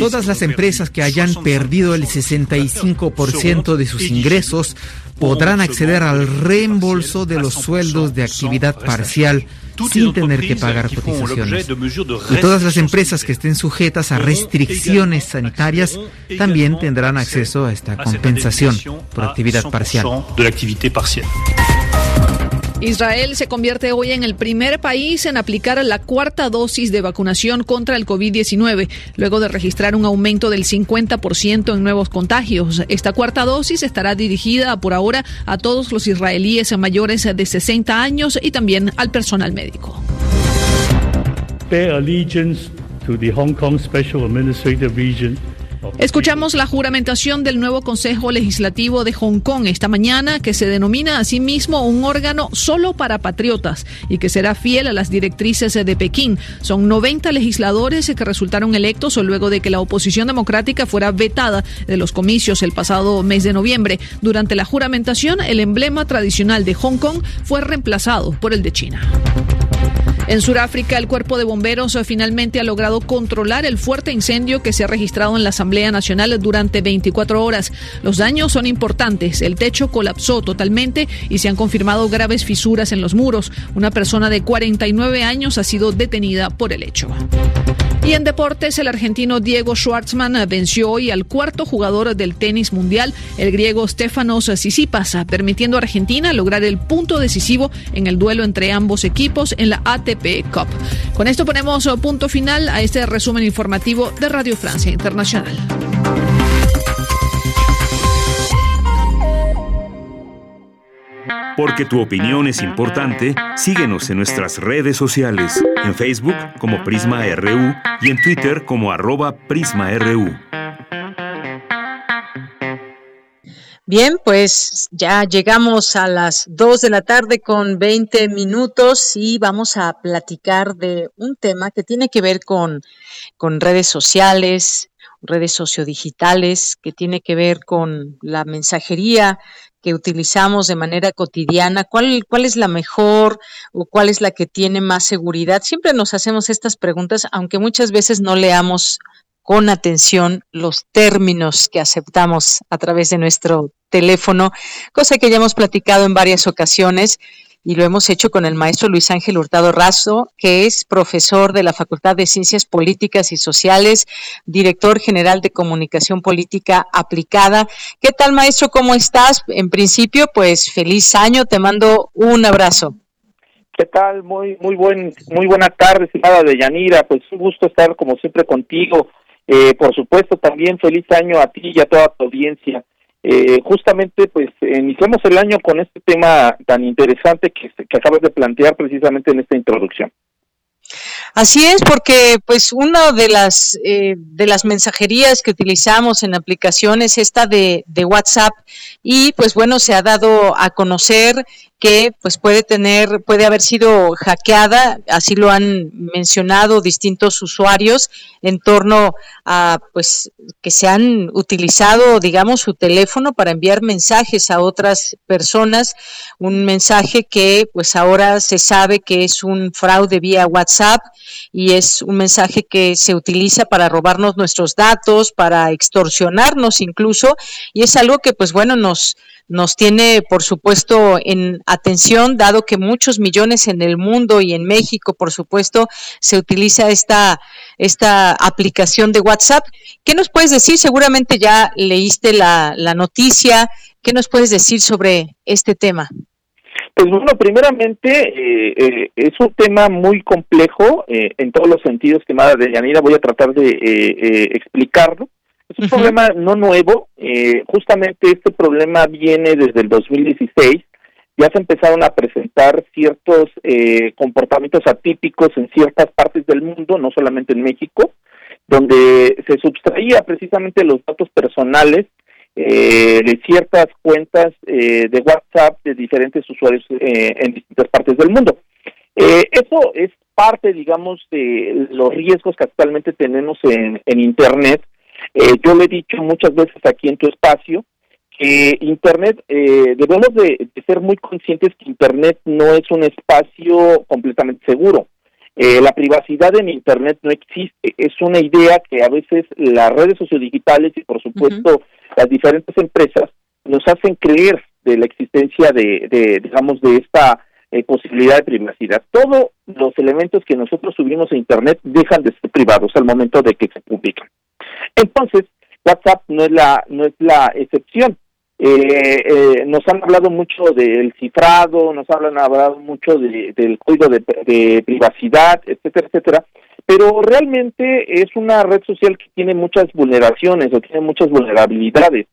Todas las empresas que hayan perdido el 65% de sus ingresos podrán acceder al reembolso de los sueldos de actividad parcial sin tener que pagar cotizaciones. Y todas las empresas que estén sujetas a restricciones sanitarias también tendrán acceso a esta compensación por actividad parcial. Israel se convierte hoy en el primer país en aplicar la cuarta dosis de vacunación contra el COVID-19, luego de registrar un aumento del 50% en nuevos contagios. Esta cuarta dosis estará dirigida por ahora a todos los israelíes mayores de 60 años y también al personal médico. allegiance Hong Kong Special Administrative Escuchamos la juramentación del nuevo Consejo Legislativo de Hong Kong esta mañana, que se denomina a sí mismo un órgano solo para patriotas y que será fiel a las directrices de Pekín. Son 90 legisladores que resultaron electos luego de que la oposición democrática fuera vetada de los comicios el pasado mes de noviembre. Durante la juramentación, el emblema tradicional de Hong Kong fue reemplazado por el de China. En Sudáfrica, el cuerpo de bomberos finalmente ha logrado controlar el fuerte incendio que se ha registrado en la Asamblea Nacional durante 24 horas. Los daños son importantes. El techo colapsó totalmente y se han confirmado graves fisuras en los muros. Una persona de 49 años ha sido detenida por el hecho. Y en deportes, el argentino Diego Schwartzman venció hoy al cuarto jugador del tenis mundial, el griego Stefanos Tsitsipas, permitiendo a Argentina lograr el punto decisivo en el duelo entre ambos equipos en la ATP Con esto ponemos punto final a este resumen informativo de Radio Francia Internacional. Porque tu opinión es importante, síguenos en nuestras redes sociales, en Facebook como Prisma RU y en Twitter como arroba PrismaRU. Bien, pues ya llegamos a las 2 de la tarde con 20 minutos y vamos a platicar de un tema que tiene que ver con, con redes sociales, redes sociodigitales, que tiene que ver con la mensajería que utilizamos de manera cotidiana, cuál, cuál es la mejor o cuál es la que tiene más seguridad. Siempre nos hacemos estas preguntas, aunque muchas veces no leamos con atención los términos que aceptamos a través de nuestro teléfono, cosa que ya hemos platicado en varias ocasiones. y lo hemos hecho con el maestro Luis Ángel Hurtado Razo, que es profesor de la Facultad de Ciencias Políticas y Sociales, director general de Comunicación Política Aplicada. ¿Qué tal, maestro? ¿Cómo estás? En principio, pues feliz año, te mando un abrazo. ¿Qué tal? Muy muy buen muy buena tarde, estimada de Yanira. Pues un gusto estar como siempre contigo. Eh, por supuesto, también feliz año a ti y a toda tu audiencia. Eh, justamente, pues iniciamos el año con este tema tan interesante que, que acabas de plantear precisamente en esta introducción. Así es, porque pues una de las eh, de las mensajerías que utilizamos en aplicaciones esta de, de WhatsApp. Y pues bueno se ha dado a conocer que pues puede tener, puede haber sido hackeada, así lo han mencionado distintos usuarios en torno a pues que se han utilizado, digamos, su teléfono para enviar mensajes a otras personas, un mensaje que pues ahora se sabe que es un fraude vía WhatsApp y es un mensaje que se utiliza para robarnos nuestros datos, para extorsionarnos incluso, y es algo que pues bueno nos nos tiene, por supuesto, en atención, dado que muchos millones en el mundo y en México, por supuesto, se utiliza esta, esta aplicación de WhatsApp. ¿Qué nos puedes decir? Seguramente ya leíste la, la noticia. ¿Qué nos puedes decir sobre este tema? Pues bueno, primeramente eh, eh, es un tema muy complejo eh, en todos los sentidos que de Yanira voy a tratar de explicarlo. Es un problema no nuevo, eh, justamente este problema viene desde el 2016, ya se empezaron a presentar ciertos eh, comportamientos atípicos en ciertas partes del mundo, no solamente en México, donde se sustraía precisamente los datos personales eh, de ciertas cuentas de WhatsApp de diferentes usuarios en distintas partes del mundo. eso es parte, digamos, de los riesgos que actualmente tenemos en, en Internet, eh, yo le he dicho muchas veces aquí en tu espacio que Internet, eh, debemos de, ser muy conscientes que Internet no es un espacio completamente seguro. Eh, la privacidad en Internet no existe, es una idea que a veces las redes sociodigitales y por supuesto las diferentes empresas nos hacen creer de la existencia de, de digamos, de esta posibilidad de privacidad. Todos los elementos que nosotros subimos a Internet dejan de ser privados al momento de que se publican. Entonces, WhatsApp no es la, no es la excepción. Eh, eh, nos han hablado mucho del cifrado, nos han hablado mucho del código de, privacidad, etcétera, etcétera, pero realmente es una red social que tiene muchas vulneraciones o tiene muchas vulnerabilidades.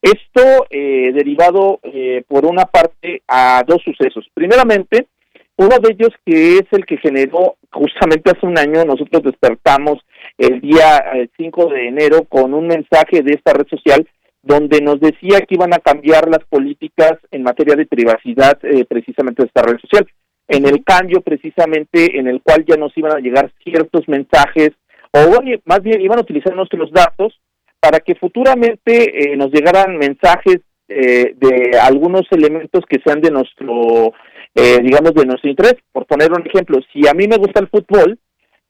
Esto eh, derivado por una parte a dos sucesos. Primeramente, uno de ellos que es el que generó justamente hace un año, nosotros despertamos el día 5 eh, de enero con un mensaje de esta red social donde nos decía que iban a cambiar las políticas en materia de privacidad eh, precisamente de esta red social. En el cambio precisamente en el cual ya nos iban a llegar ciertos mensajes o más bien iban a utilizar nuestros datos para que futuramente eh, nos llegaran mensajes de algunos elementos que sean de nuestro, digamos, de nuestro interés. Por poner un ejemplo, si a mí me gusta el fútbol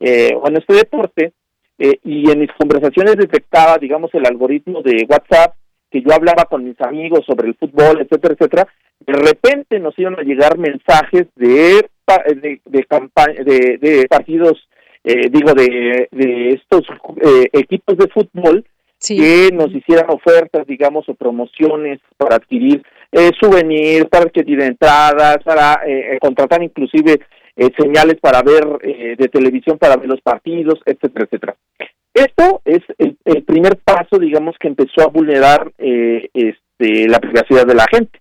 o en este deporte, eh, y en mis conversaciones detectaba, digamos, el algoritmo de WhatsApp, que yo hablaba con mis amigos sobre el fútbol, etcétera, etcétera, de repente nos iban a llegar mensajes de de, de, de, partidos, eh, digo, de, de estos eh, equipos de fútbol que nos hicieran ofertas, digamos, o promociones para adquirir eh, souvenirs, para adquirir entradas, para contratar inclusive eh, señales para ver eh, de televisión, para ver los partidos, etcétera, etcétera. Esto es el, primer paso, digamos, que empezó a vulnerar eh, este, la privacidad de la gente,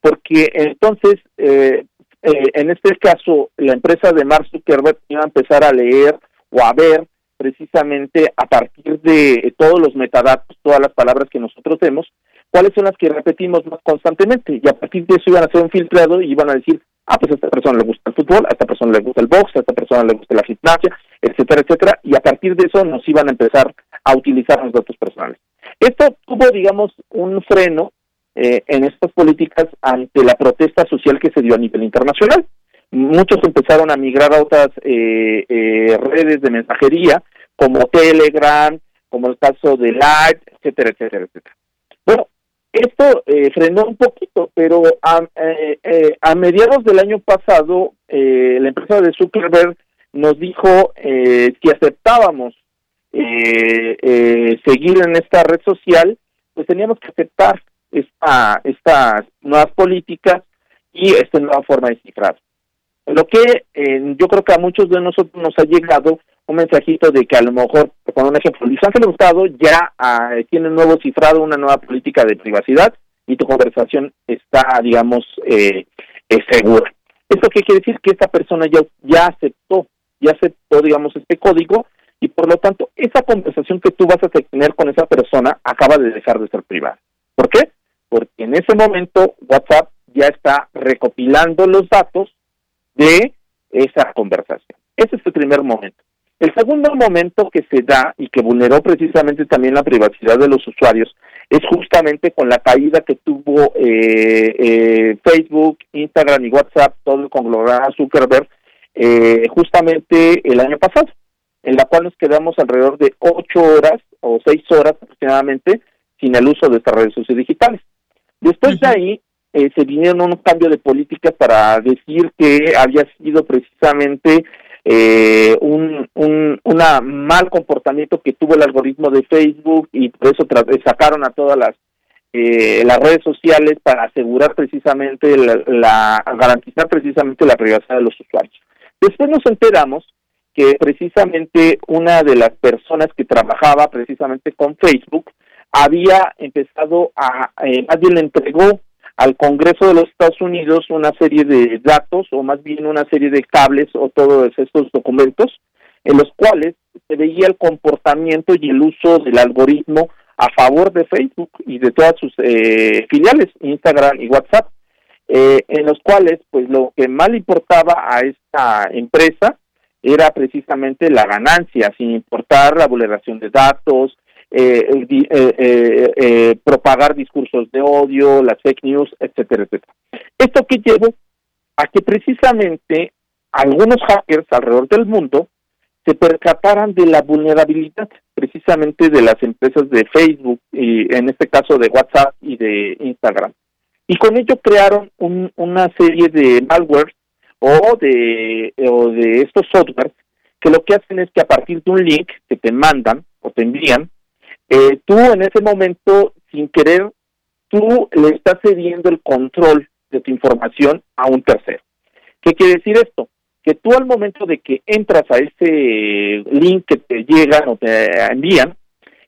porque entonces, en este caso, la empresa de Mark Zuckerberg iba a empezar a leer o a ver precisamente a partir de todos los metadatos, todas las palabras que nosotros vemos, cuáles son las que repetimos más constantemente, y a partir de eso iban a hacer un filtrado y iban a decir, ah, pues a esta persona le gusta el fútbol, a esta persona le gusta el box, a esta persona le gusta la gimnasia, etcétera, etcétera, y a partir de eso nos iban a empezar a utilizar los datos personales. Esto tuvo, digamos, un freno eh, en estas políticas ante la protesta social que se dio a nivel internacional. Muchos empezaron a migrar a otras eh, eh, redes de mensajería, como Telegram, como el caso de Light, etcétera, etcétera, etcétera. Bueno, Esto eh, frenó un poquito, pero a, eh, eh, mediados del año pasado, la empresa de Zuckerberg nos dijo si aceptábamos seguir en esta red social, pues teníamos que aceptar esta, estas nuevas políticas y esta nueva forma de cifrar. Lo que yo creo que a muchos de nosotros nos ha llegado un mensajito de que a lo mejor, con un ejemplo, Luis Ángel Hurtado ya ah, tiene un nuevo cifrado, una nueva política de privacidad y tu conversación está, digamos, eh, eh, segura. ¿Esto qué quiere decir? Que esta persona ya, ya aceptó, ya aceptó, digamos, este código y por lo tanto esa conversación que tú vas a tener con esa persona acaba de dejar de ser privada. ¿Por qué? Porque en ese momento WhatsApp ya está recopilando los datos de esa conversación. Ese es el primer momento. El segundo momento que se da y que vulneró precisamente también la privacidad de los usuarios es justamente con la caída que tuvo eh, eh, Facebook, Instagram y WhatsApp, todo el conglomerado Zuckerberg, eh, justamente el año pasado, en la cual nos quedamos alrededor de ocho horas o seis horas aproximadamente sin el uso de estas redes sociales digitales. Después de ahí se vinieron un cambio de políticas para decir que había sido precisamente eh, un, un una mal comportamiento que tuvo el algoritmo de Facebook y por eso sacaron a todas las eh, las redes sociales para asegurar precisamente la, garantizar precisamente la privacidad de los usuarios. Después nos enteramos que precisamente una de las personas que trabajaba precisamente con Facebook había empezado a, eh, más bien le entregó al Congreso de los Estados Unidos una serie de datos o más bien una serie de cables o todos estos documentos en los cuales se veía el comportamiento y el uso del algoritmo a favor de Facebook y de todas sus eh, filiales, Instagram y WhatsApp, eh, en los cuales pues lo que más importaba a esta empresa era precisamente la ganancia, sin importar la vulneración de datos, eh, eh, eh, propagar discursos de odio, las fake news, etcétera, etcétera. Esto que llevó a que precisamente algunos hackers alrededor del mundo se percataran de la vulnerabilidad precisamente de las empresas de Facebook y en este caso de WhatsApp y de Instagram. Y con ello crearon una serie de malware o de, o de estos softwares que lo que hacen es que a partir de un link que te mandan o te envían, eh, tú en ese momento, sin querer, tú le estás cediendo el control de tu información a un tercero. ¿Qué quiere decir esto? Que tú al momento de que entras a ese link que te llegan o te envían,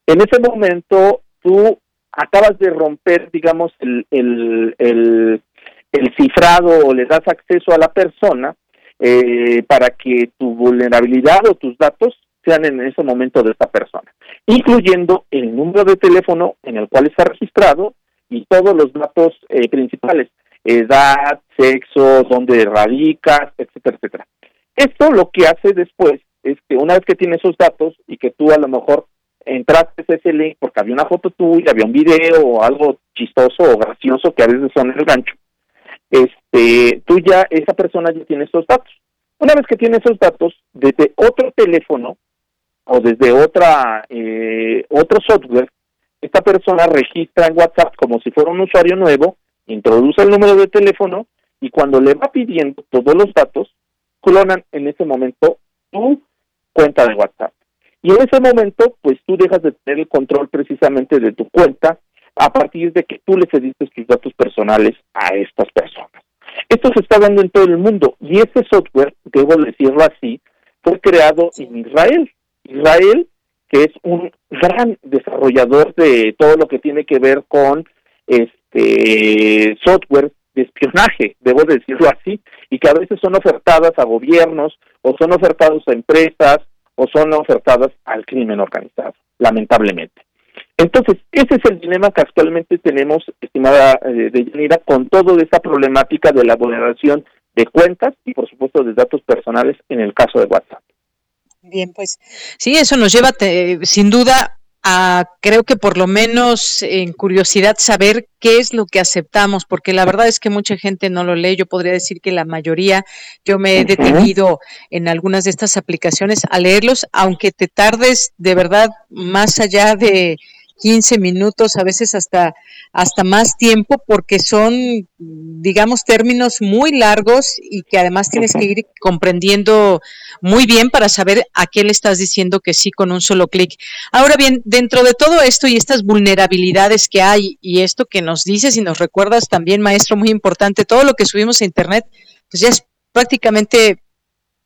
en ese momento tú acabas de romper, digamos, el, el, cifrado o le das acceso a la persona eh, para que tu vulnerabilidad o tus datos sean en ese momento de esta persona, incluyendo el número de teléfono en el cual está registrado y todos los datos eh, principales, edad, sexo, dónde radicas, etcétera, etcétera. Esto lo que hace después es que una vez que tiene esos datos y que tú a lo mejor entraste a ese link porque había una foto tuya, había un video o algo chistoso o gracioso que a veces son el gancho, este, tú ya, esa persona ya tiene esos datos. Una vez que tiene esos datos, desde otro teléfono o desde otra eh, otro software, esta persona registra en WhatsApp como si fuera un usuario nuevo, introduce el número de teléfono y cuando le va pidiendo todos los datos, clonan en ese momento tu cuenta de WhatsApp. Y en ese momento, pues tú dejas de tener el control precisamente de tu cuenta a partir de que tú le cediste tus datos personales a estas personas. Esto se está dando en todo el mundo y ese software, debo decirlo así, fue creado en Israel. Israel, que es un gran desarrollador de todo lo que tiene que ver con este software de espionaje, debo decirlo así, y que a veces son ofertadas a gobiernos o son ofertadas a empresas o son ofertadas al crimen organizado, lamentablemente. Entonces, ese es el dilema que actualmente tenemos, estimada eh, Deyanira, con toda esta problemática de la vulneración de cuentas y, por supuesto, de datos personales en el caso de WhatsApp. Bien, pues sí, eso nos lleva sin duda a, creo que por lo menos en curiosidad, saber qué es lo que aceptamos, porque la verdad es que mucha gente no lo lee. Yo podría decir que la mayoría, yo me he detenido en algunas de estas aplicaciones a leerlos, aunque te tardes de verdad más allá de 15 minutos, a veces hasta, hasta más tiempo, porque son, digamos, términos muy largos y que además tienes que ir comprendiendo muy bien para saber a qué le estás diciendo que sí con un solo clic. Ahora bien, dentro de todo esto y estas vulnerabilidades que hay y esto que nos dices y nos recuerdas también, maestro, muy importante, todo lo que subimos a Internet, pues ya es prácticamente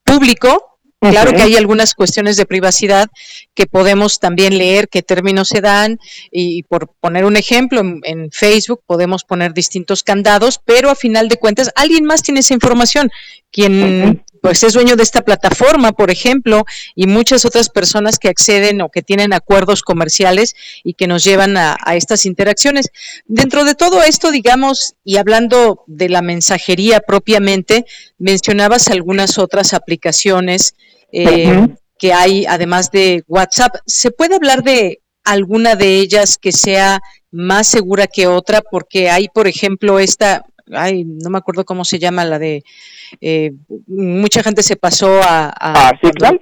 público, Claro que hay algunas cuestiones de privacidad que podemos también leer qué términos se dan y por poner un ejemplo, en, Facebook podemos poner distintos candados, pero a final de cuentas alguien más tiene esa información. Quien pues es dueño de esta plataforma, por ejemplo, y muchas otras personas que acceden o que tienen acuerdos comerciales y que nos llevan a, a estas interacciones. Dentro de todo esto, digamos, y hablando de la mensajería propiamente, mencionabas algunas otras aplicaciones eh, que hay además de WhatsApp. ¿Se puede hablar de alguna de ellas que sea más segura que otra? Porque hay, por ejemplo, esta, ay, no me acuerdo cómo se llama, la de, eh, mucha gente se pasó a... ¿A, Signal?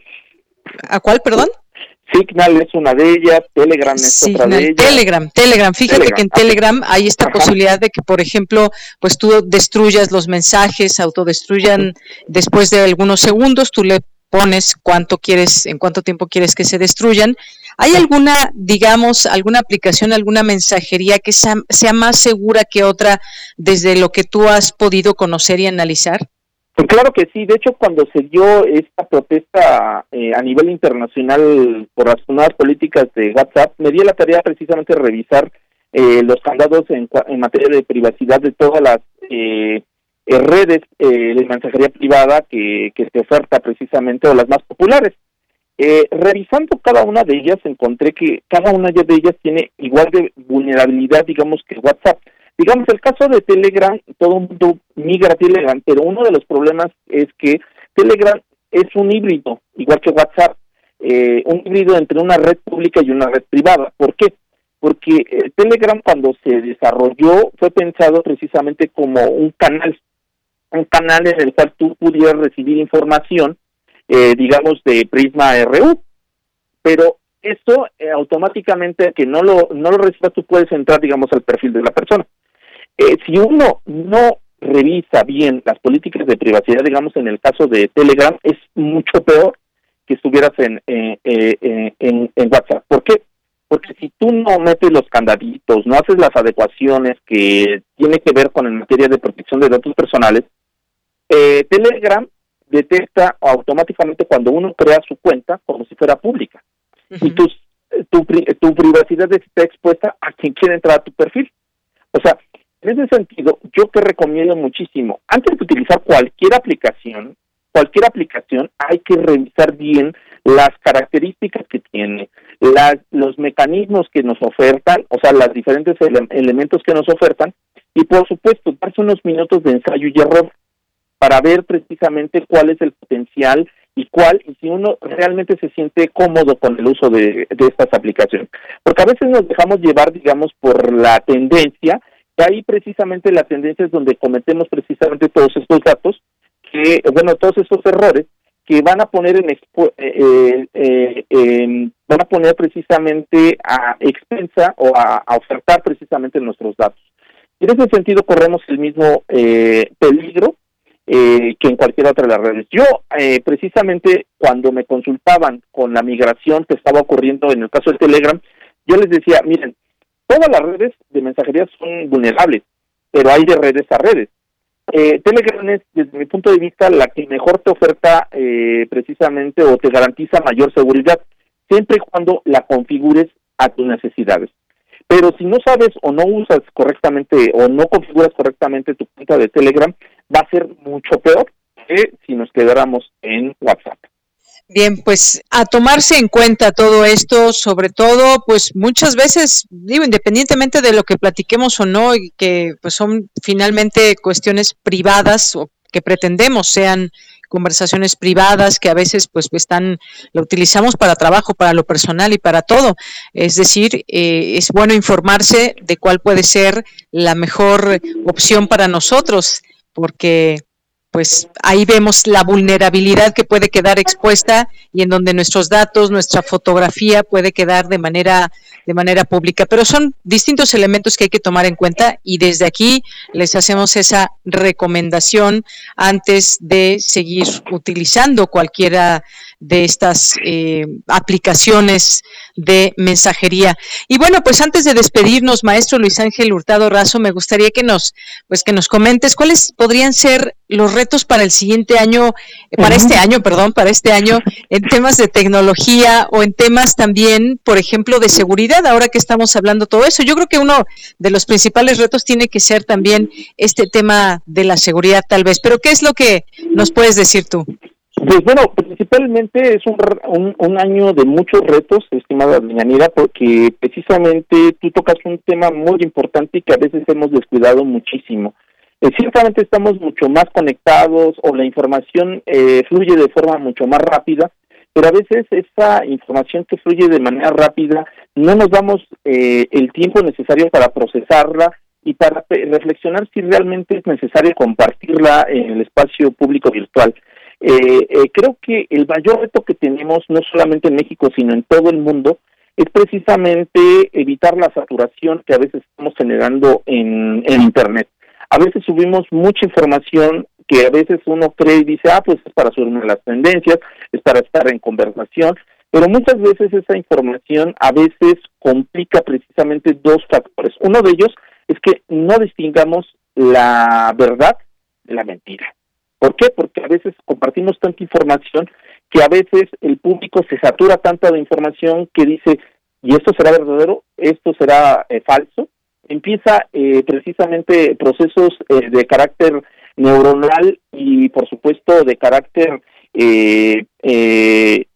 ¿A cuál, perdón? Signal es una de ellas, Telegram es otra de ellas. Telegram, Telegram. Fíjate que en Telegram hay esta posibilidad de que, por ejemplo, pues tú destruyas los mensajes, autodestruyan después de algunos segundos, tú le pones cuánto quieres, en cuánto tiempo quieres que se destruyan. ¿Hay alguna, digamos, alguna aplicación, alguna mensajería que sea, más segura que otra desde lo que tú has podido conocer y analizar? Pues claro que sí. De hecho, cuando se dio esta protesta eh, a nivel internacional por las nuevas políticas de WhatsApp, me di la tarea precisamente de revisar eh, los candados en, en, materia de privacidad de todas las eh, eh, redes eh, de mensajería privada que, que se oferta precisamente o las más populares. Eh, revisando cada una de ellas encontré que cada una de ellas tiene igual de vulnerabilidad digamos que WhatsApp. Digamos el caso de Telegram, todo el mundo migra a Telegram, pero uno de los problemas es que Telegram es un híbrido, igual que WhatsApp, eh, un híbrido entre una red pública y una red privada. ¿Por qué? Porque Telegram cuando se desarrolló fue pensado precisamente como un canal un canal en el cual tú pudieras recibir información, eh, digamos, de Prisma RU. Pero eso eh, automáticamente, que no lo, no lo recibas, tú puedes entrar, digamos, al perfil de la persona. Eh, si uno no revisa bien las políticas de privacidad, digamos, en el caso de Telegram, es mucho peor que estuvieras en, en, en WhatsApp. ¿Por qué? Porque si tú no metes los candaditos, no haces las adecuaciones que tiene que ver con en materia de protección de datos personales, eh, Telegram detecta automáticamente cuando uno crea su cuenta como si fuera pública. Y tu, tu, tu privacidad está expuesta a quien quiere entrar a tu perfil. O sea, en ese sentido, yo te recomiendo muchísimo, antes de utilizar cualquier aplicación, cualquier aplicación, hay que revisar bien las características que tiene, las, los mecanismos que nos ofertan, o sea, los diferentes elementos que nos ofertan, y por supuesto, darse unos minutos de ensayo y error para ver precisamente cuál es el potencial y cuál, y si uno realmente se siente cómodo con el uso de, estas aplicaciones. Porque a veces nos dejamos llevar, digamos, por la tendencia, y ahí precisamente la tendencia es donde cometemos precisamente todos estos datos, que, bueno, todos estos errores, que van a poner en eh, eh, van a poner precisamente a expensa o a, ofertar precisamente nuestros datos. En ese sentido corremos el mismo eh, peligro eh, que en cualquier otra de las redes. Yo, eh, precisamente, cuando me consultaban con la migración que estaba ocurriendo en el caso de Telegram, yo les decía, miren, todas las redes de mensajería son vulnerables, pero hay de redes a redes. Eh, Telegram es, desde mi punto de vista, la que mejor te oferta eh, precisamente o te garantiza mayor seguridad, siempre y cuando la configures a tus necesidades. Pero si no sabes o no usas correctamente o no configuras correctamente tu cuenta de Telegram, va a ser mucho peor que si nos quedáramos en WhatsApp. Bien, pues a tomarse en cuenta todo esto, sobre todo, pues muchas veces, digo, independientemente de lo que platiquemos o no, y que pues son finalmente cuestiones privadas o que pretendemos sean conversaciones privadas que a veces pues están, lo utilizamos para trabajo, para lo personal y para todo. Es decir, eh, es bueno informarse de cuál puede ser la mejor opción para nosotros porque pues ahí vemos la vulnerabilidad que puede quedar expuesta y en donde nuestros datos, nuestra fotografía puede quedar de manera de manera pública. Pero son distintos elementos que hay que tomar en cuenta y desde aquí les hacemos esa recomendación antes de seguir utilizando cualquiera de estas eh, aplicaciones de mensajería. Y bueno, pues antes de despedirnos, maestro Luis Ángel Hurtado Razo, me gustaría que nos, pues que nos comentes cuáles podrían ser los retos para el siguiente año, eh, para este año, perdón, para este año, en temas de tecnología o en temas también, por ejemplo, de seguridad, ahora que estamos hablando todo eso. Yo creo que uno de los principales retos tiene que ser también este tema de la seguridad, tal vez. Pero, ¿qué es lo que nos puedes decir tú? Pues bueno, principalmente es un, un, año de muchos retos, estimada Doña porque precisamente tú tocas un tema muy importante y que a veces hemos descuidado muchísimo. Eh, ciertamente estamos mucho más conectados o la información eh, fluye de forma mucho más rápida, pero a veces esa información que fluye de manera rápida no nos damos eh, el tiempo necesario para procesarla y para reflexionar si realmente es necesario compartirla en el espacio público virtual. Eh, eh, creo que el mayor reto que tenemos, no solamente en México, sino en todo el mundo, es precisamente evitar la saturación que a veces estamos generando en, Internet. A veces subimos mucha información que a veces uno cree y dice, ah, pues es para subirme las tendencias, es para estar en conversación, pero muchas veces esa información a veces complica precisamente dos factores. Uno de ellos es que no distingamos la verdad de la mentira. ¿Por qué? Porque a veces compartimos tanta información que a veces el público se satura tanto de información que dice, ¿y esto será verdadero? ¿Esto será eh, falso? Empieza eh, precisamente procesos eh, de carácter neuronal y por supuesto de carácter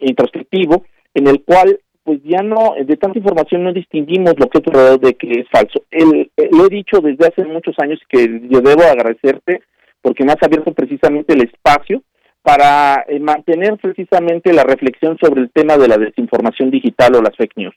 introspectivo en el cual pues ya no, de tanta información no distinguimos lo que es verdadero de que es falso. El, lo he dicho desde hace muchos años que yo debo agradecerte porque me has abierto precisamente el espacio para eh, mantener precisamente la reflexión sobre el tema de la desinformación digital o las fake news.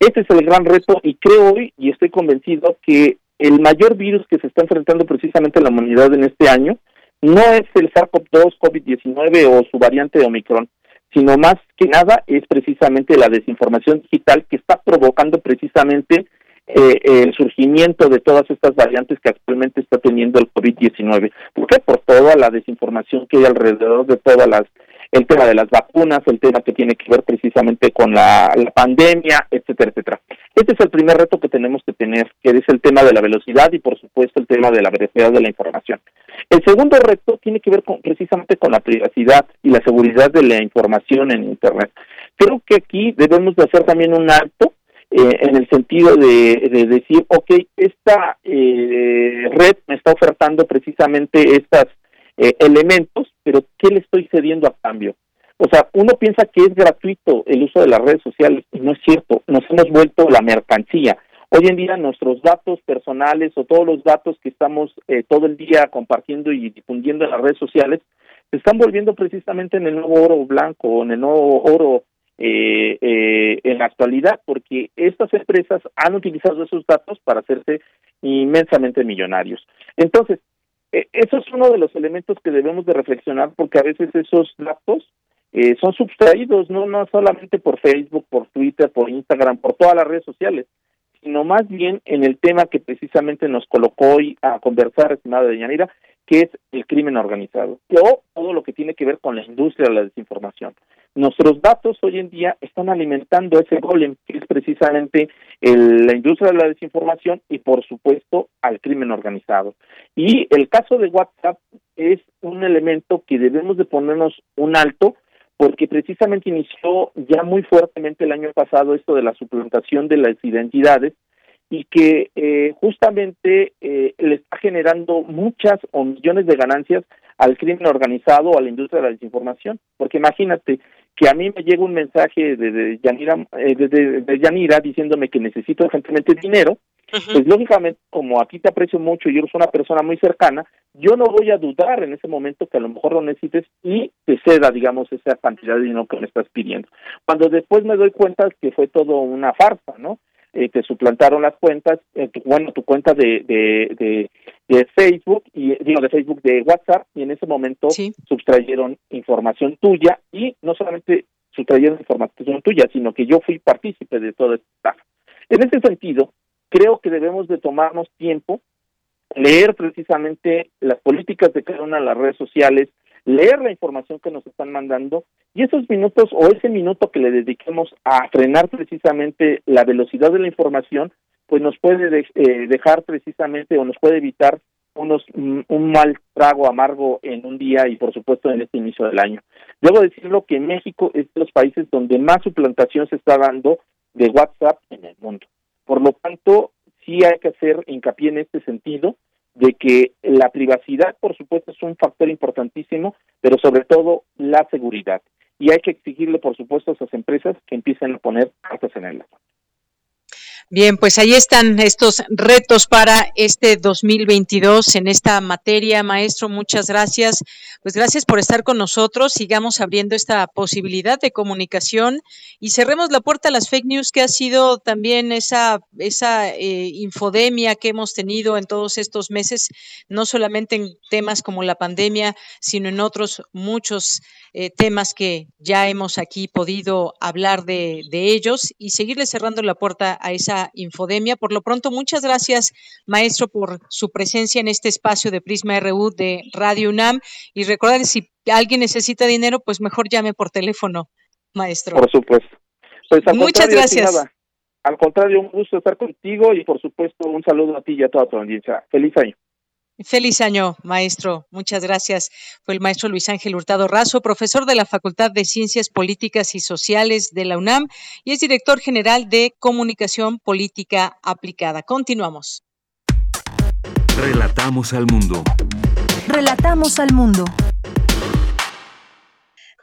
Este es el gran reto y creo hoy y estoy convencido que el mayor virus que se está enfrentando precisamente la humanidad en este año no es el SARS-CoV-2, COVID-19 o su variante Omicron, sino más que nada es precisamente la desinformación digital que está provocando precisamente eh, el surgimiento de todas estas variantes que actualmente está teniendo el COVID-19. ¿Por qué? Por toda la desinformación que hay alrededor de todas las el tema de las vacunas, el tema que tiene que ver precisamente con la, pandemia, etcétera, etcétera. Este es el primer reto que tenemos que tener, que es el tema de la velocidad y por supuesto el tema de la veracidad de la información. El segundo reto tiene que ver con, precisamente con la privacidad y la seguridad de la información en Internet. Creo que aquí debemos de hacer también un alto eh, en el sentido de, decir, ok, esta eh, red me está ofertando precisamente estos eh, elementos, pero ¿qué le estoy cediendo a cambio? O sea, uno piensa que es gratuito el uso de las redes sociales y no es cierto, nos hemos vuelto la mercancía. Hoy en día nuestros datos personales o todos los datos que estamos todo el día compartiendo y difundiendo en las redes sociales se están volviendo precisamente en el nuevo oro blanco, en el nuevo oro eh, eh, en la actualidad, porque estas empresas han utilizado esos datos para hacerse inmensamente millonarios. Entonces, eh, eso es uno de los elementos que debemos de reflexionar, porque a veces esos datos eh, son sustraídos, no, no solamente por Facebook, por Twitter, por Instagram, por todas las redes sociales, sino más bien en el tema que precisamente nos colocó hoy a conversar, estimada Yanira, que es el crimen organizado, o todo lo que tiene que ver con la industria de la desinformación. Nuestros datos hoy en día están alimentando ese golem, que es precisamente la industria de la desinformación y, por supuesto, al crimen organizado. Y el caso de WhatsApp es un elemento que debemos de ponernos un alto, porque precisamente inició ya muy fuertemente el año pasado esto de la suplantación de las identidades y que eh, justamente eh, le está generando muchas o millones de ganancias al crimen organizado o a la industria de la desinformación. Porque imagínate que a mí me llega un mensaje de, Yanira, eh, de, Yanira diciéndome que necesito urgentemente dinero, pues lógicamente, como a ti te aprecio mucho y eres una persona muy cercana, yo no voy a dudar en ese momento que a lo mejor lo necesites y te ceda, digamos, esa cantidad de dinero que me estás pidiendo. Cuando después me doy cuenta que fue todo una farsa, ¿no? Eh, te suplantaron las cuentas, eh, bueno, tu cuenta de, de, de, Facebook, y digo, de Facebook, de WhatsApp, y en ese momento sustrayeron información tuya, y no solamente sustrayeron información tuya, sino que yo fui partícipe de todo esta En ese sentido, creo que debemos de tomarnos tiempo, leer precisamente las políticas de cada una de las redes sociales, leer la información que nos están mandando y esos minutos o ese minuto que le dediquemos a frenar precisamente la velocidad de la información, pues nos puede eh, dejar precisamente o nos puede evitar unos mm, un mal trago amargo en un día y por supuesto en este inicio del año. Debo decirlo que México es de los países donde más suplantación se está dando de WhatsApp en el mundo. Por lo tanto, sí hay que hacer hincapié en este sentido de que la privacidad, por supuesto, es un factor importantísimo, pero sobre todo la seguridad. Y hay que exigirle, por supuesto, a esas empresas que empiecen a poner cartas en el. Bien, pues ahí están estos retos para este 2022 en esta materia, maestro. Muchas gracias. Pues gracias por estar con nosotros. Sigamos abriendo esta posibilidad de comunicación y cerremos la puerta a las fake news que ha sido también esa esa eh, infodemia que hemos tenido en todos estos meses, no solamente en temas como la pandemia, sino en otros muchos eh, temas que ya hemos aquí podido hablar de, de ellos y seguirle cerrando la puerta a esa infodemia. Por lo pronto, muchas gracias, maestro, por su presencia en este espacio de Prisma RU de Radio UNAM. Y recordar, si alguien necesita dinero, pues mejor llame por teléfono, maestro. Por supuesto. Pues, muchas gracias. Al contrario, un gusto estar contigo y por supuesto un saludo a ti y a toda tu audiencia. Feliz año. Feliz año, maestro. Muchas gracias. Fue el maestro Luis Ángel Hurtado Razo, profesor de la Facultad de Ciencias Políticas y Sociales de la UNAM y es director general de Comunicación Política Aplicada. Continuamos. Relatamos al mundo. Relatamos al mundo.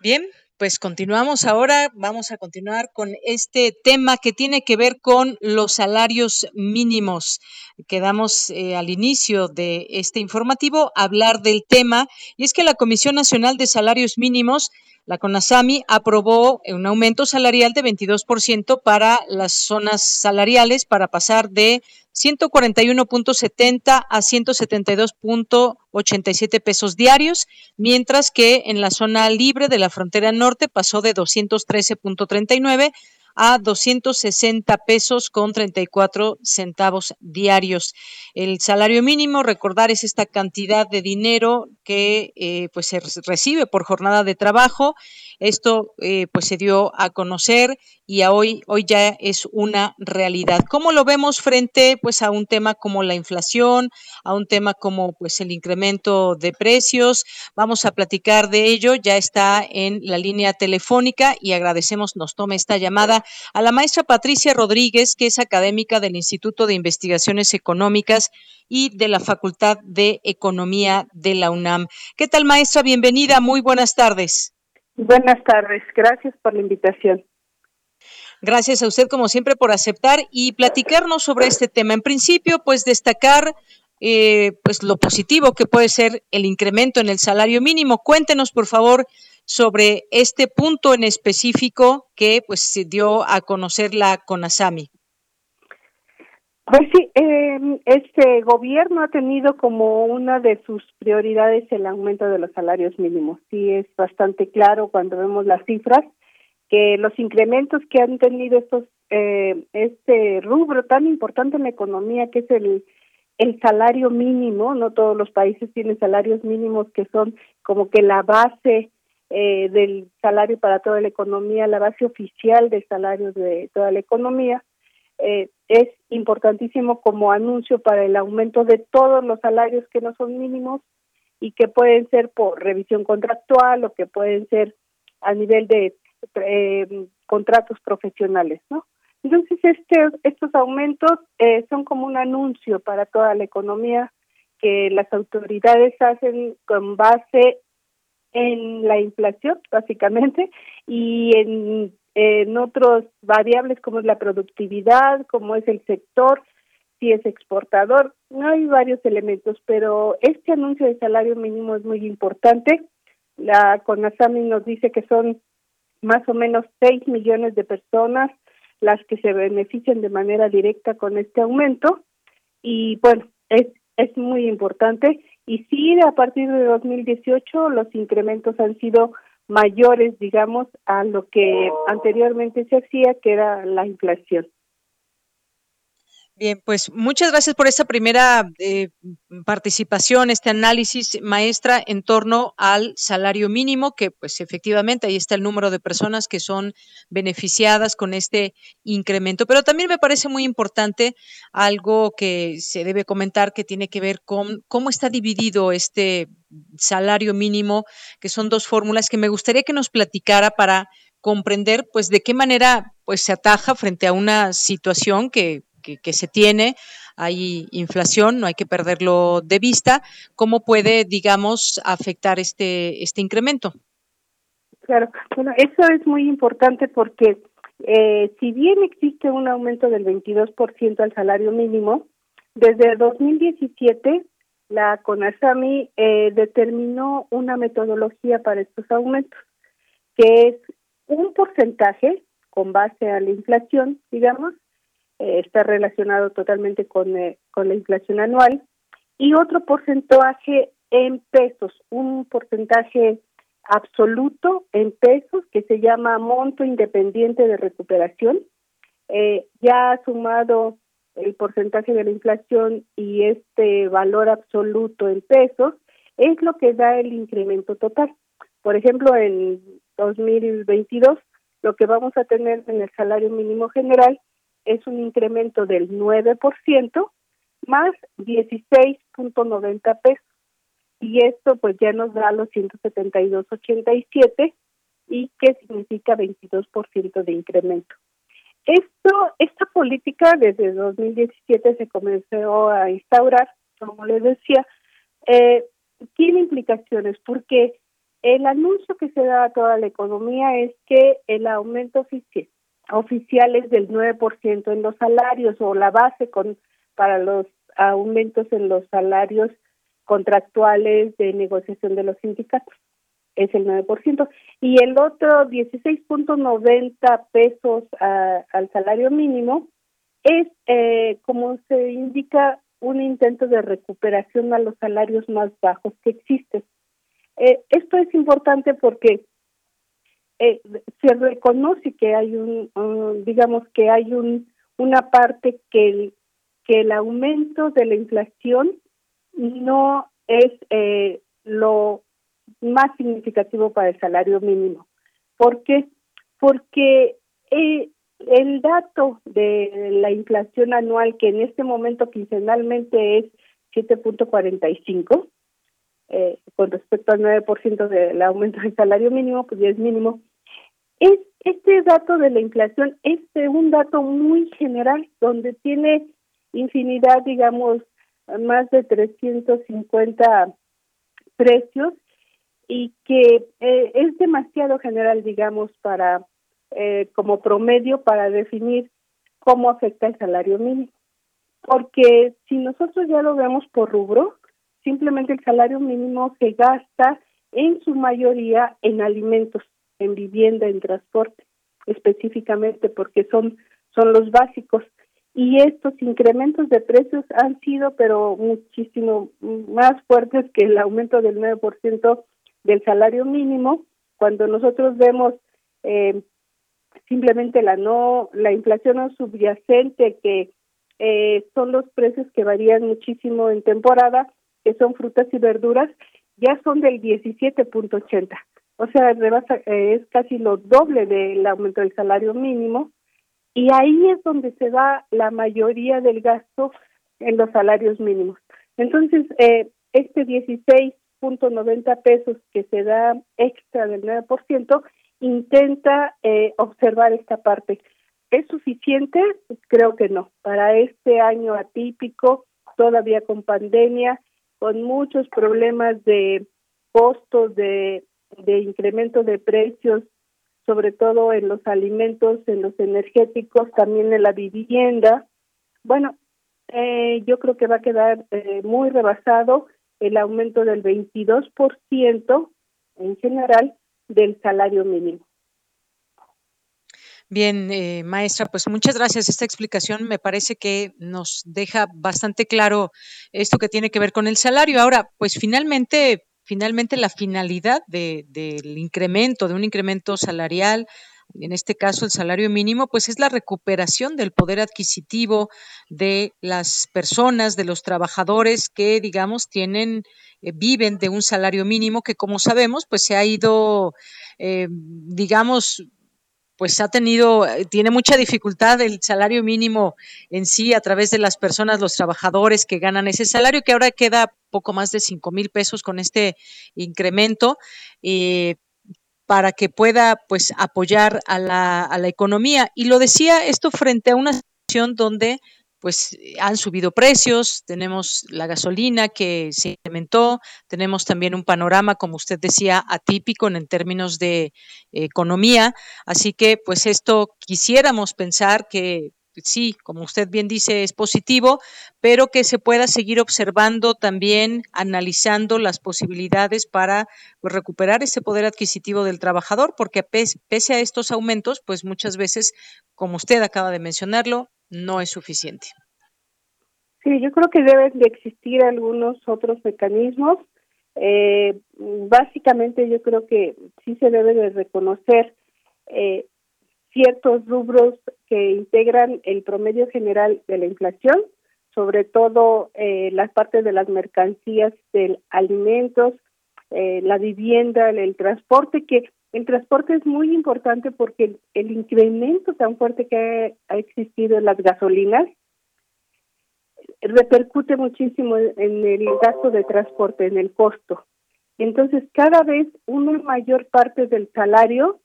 Bien, pues continuamos ahora, vamos a continuar con este tema que tiene que ver con los salarios mínimos. Quedamos eh, al inicio de este informativo a hablar del tema y es que la Comisión Nacional de Salarios Mínimos la CONASAMI aprobó un aumento salarial de 22% para las zonas salariales para pasar de 141.70 a 172.87 pesos diarios, mientras que en la zona libre de la frontera norte pasó de 213.39 a 260 pesos con 34 centavos diarios. El salario mínimo, recordar, es esta cantidad de dinero que eh, pues se recibe por jornada de trabajo. Esto eh, pues se dio a conocer y hoy, hoy ya es una realidad. ¿Cómo lo vemos frente pues a un tema como la inflación, a un tema como pues el incremento de precios? Vamos a platicar de ello, ya está en la línea telefónica y agradecemos nos tome esta llamada a la maestra Patricia Rodríguez, que es académica del Instituto de Investigaciones Económicas y de la Facultad de Economía de la UNAM. ¿Qué tal, maestra? Bienvenida, muy buenas tardes. Buenas tardes, gracias por la invitación. Gracias a usted, como siempre, por aceptar y platicarnos sobre este tema. En principio, pues destacar eh, pues lo positivo que puede ser el incremento en el salario mínimo. Cuéntenos, por favor, sobre este punto en específico que pues se dio a conocer la CONASAMI. Pues sí, eh, este gobierno ha tenido como una de sus prioridades el aumento de los salarios mínimos. Sí, es bastante claro cuando vemos las cifras que los incrementos que han tenido estos eh, este rubro tan importante en la economía que es el el salario mínimo, no todos los países tienen salarios mínimos que son como que la base eh, del salario para toda la economía, la base oficial del salario de toda la economía, eh, es importantísimo como anuncio para el aumento de todos los salarios que no son mínimos y que pueden ser por revisión contractual o que pueden ser a nivel de eh, contratos profesionales, ¿no? Entonces, este, estos aumentos eh, son como un anuncio para toda la economía que las autoridades hacen con base en la inflación, básicamente, y en, en otros variables como es la productividad, como es el sector, si es exportador, no hay varios elementos, pero este anuncio de salario mínimo es muy importante. La CONASAMI nos dice que son más o menos 6 millones de personas las que se benefician de manera directa con este aumento y bueno, es, es muy importante y sí, a partir de 2018 los incrementos han sido mayores, digamos, a lo que anteriormente se hacía, que era la inflación. Bien, pues muchas gracias por esta primera eh, participación, este análisis, maestra, en torno al salario mínimo, que pues efectivamente ahí está el número de personas que son beneficiadas con este incremento. Pero también me parece muy importante algo que se debe comentar que tiene que ver con cómo está dividido este salario mínimo, que son dos fórmulas que me gustaría que nos platicara para comprender pues de qué manera pues se ataja frente a una situación que que, se tiene, hay inflación, no hay que perderlo de vista. ¿Cómo puede, digamos, afectar este, este incremento? Claro, bueno, eso es muy importante porque eh, si bien existe un aumento del 22% al salario mínimo, desde 2017 la CONASAMI eh, determinó una metodología para estos aumentos, que es un porcentaje con base a la inflación, digamos, eh, está relacionado totalmente con, eh, con la inflación anual, y otro porcentaje en pesos, un porcentaje absoluto en pesos que se llama monto independiente de recuperación. Eh, ya sumado el porcentaje de la inflación y este valor absoluto en pesos es lo que da el incremento total. Por ejemplo, en 2022 lo que vamos a tener en el salario mínimo general es un incremento del 9% más 16.90 pesos. Y esto pues ya nos da los 172.87 y que significa 22% de incremento. Esto, esta política desde 2017 se comenzó a instaurar, como les decía, eh, tiene implicaciones porque el anuncio que se da a toda la economía es que el aumento oficial oficiales del 9% en los salarios o la base con para los aumentos en los salarios contractuales de negociación de los sindicatos es el 9% y el otro 16.90 pesos al salario mínimo es eh, como se indica un intento de recuperación a los salarios más bajos que existen. Eh, esto es importante porque eh, se reconoce que hay un, digamos que hay un una parte que el, que el aumento de la inflación no es eh, lo más significativo para el salario mínimo. ¿Por qué? Porque eh, el dato de la inflación anual, que en este momento quincenalmente es 7.45, eh, con respecto al 9% del aumento del salario mínimo, pues ya es mínimo. Es, este dato de la inflación es un dato muy general, donde tiene infinidad, digamos, más de 350 precios y que eh, es demasiado general, digamos, para eh, como promedio para definir cómo afecta el salario mínimo. Porque si nosotros ya lo vemos por rubro, simplemente el salario mínimo se gasta en su mayoría en alimentos, en vivienda, en transporte, específicamente porque son, son los básicos. Y estos incrementos de precios han sido, pero muchísimo más fuertes que el aumento del 9% del salario mínimo. Cuando nosotros vemos eh, simplemente la no la inflación no subyacente que eh, son los precios que varían muchísimo en temporada que son frutas y verduras, ya son del 17.80. O sea, eh, es casi lo doble del aumento del salario mínimo. Y ahí es donde se va la mayoría del gasto en los salarios mínimos. Entonces, eh, este 16.90 pesos que se da extra del 9%, intenta eh, observar esta parte. ¿Es suficiente? Creo que no. Para este año atípico, todavía con pandemia, con muchos problemas de costos, de, de incremento de precios, sobre todo en los alimentos, en los energéticos, también en la vivienda. Bueno, eh, yo creo que va a quedar eh, muy rebasado el aumento del 22% en general del salario mínimo. Bien, eh, maestra, pues muchas gracias. Esta explicación me parece que nos deja bastante claro esto que tiene que ver con el salario. Ahora, pues finalmente, finalmente la finalidad de, del incremento, de un incremento salarial, en este caso el salario mínimo, pues es la recuperación del poder adquisitivo de las personas, de los trabajadores que, digamos, tienen, eh, viven de un salario mínimo que, como sabemos, pues se ha ido, eh, digamos, pues ha tenido, eh, tiene mucha dificultad el salario mínimo en sí a través de las personas, los trabajadores que ganan ese salario, que ahora queda poco más de cinco mil pesos con este incremento. Eh, para que pueda pues apoyar a la economía. Y lo decía esto frente a una situación donde pues han subido precios, tenemos la gasolina que se incrementó, tenemos también un panorama, como usted decía, atípico en términos de economía, así que pues esto quisiéramos pensar que sí, como usted bien dice, es positivo, pero que se pueda seguir observando también, analizando las posibilidades para pues, recuperar ese poder adquisitivo del trabajador, porque pese a estos aumentos, pues muchas veces, como usted acaba de mencionarlo, no es suficiente. Sí, yo creo que deben de existir algunos otros mecanismos. Eh, básicamente yo creo que sí se debe de reconocer eh, ciertos rubros que integran el promedio general de la inflación, sobre todo eh, las partes de las mercancías, del alimentos, eh, la vivienda, el, transporte, que el transporte es muy importante porque el, incremento tan fuerte que ha, existido en las gasolinas repercute muchísimo en el gasto de transporte, en el costo. Entonces, cada vez una mayor parte del salario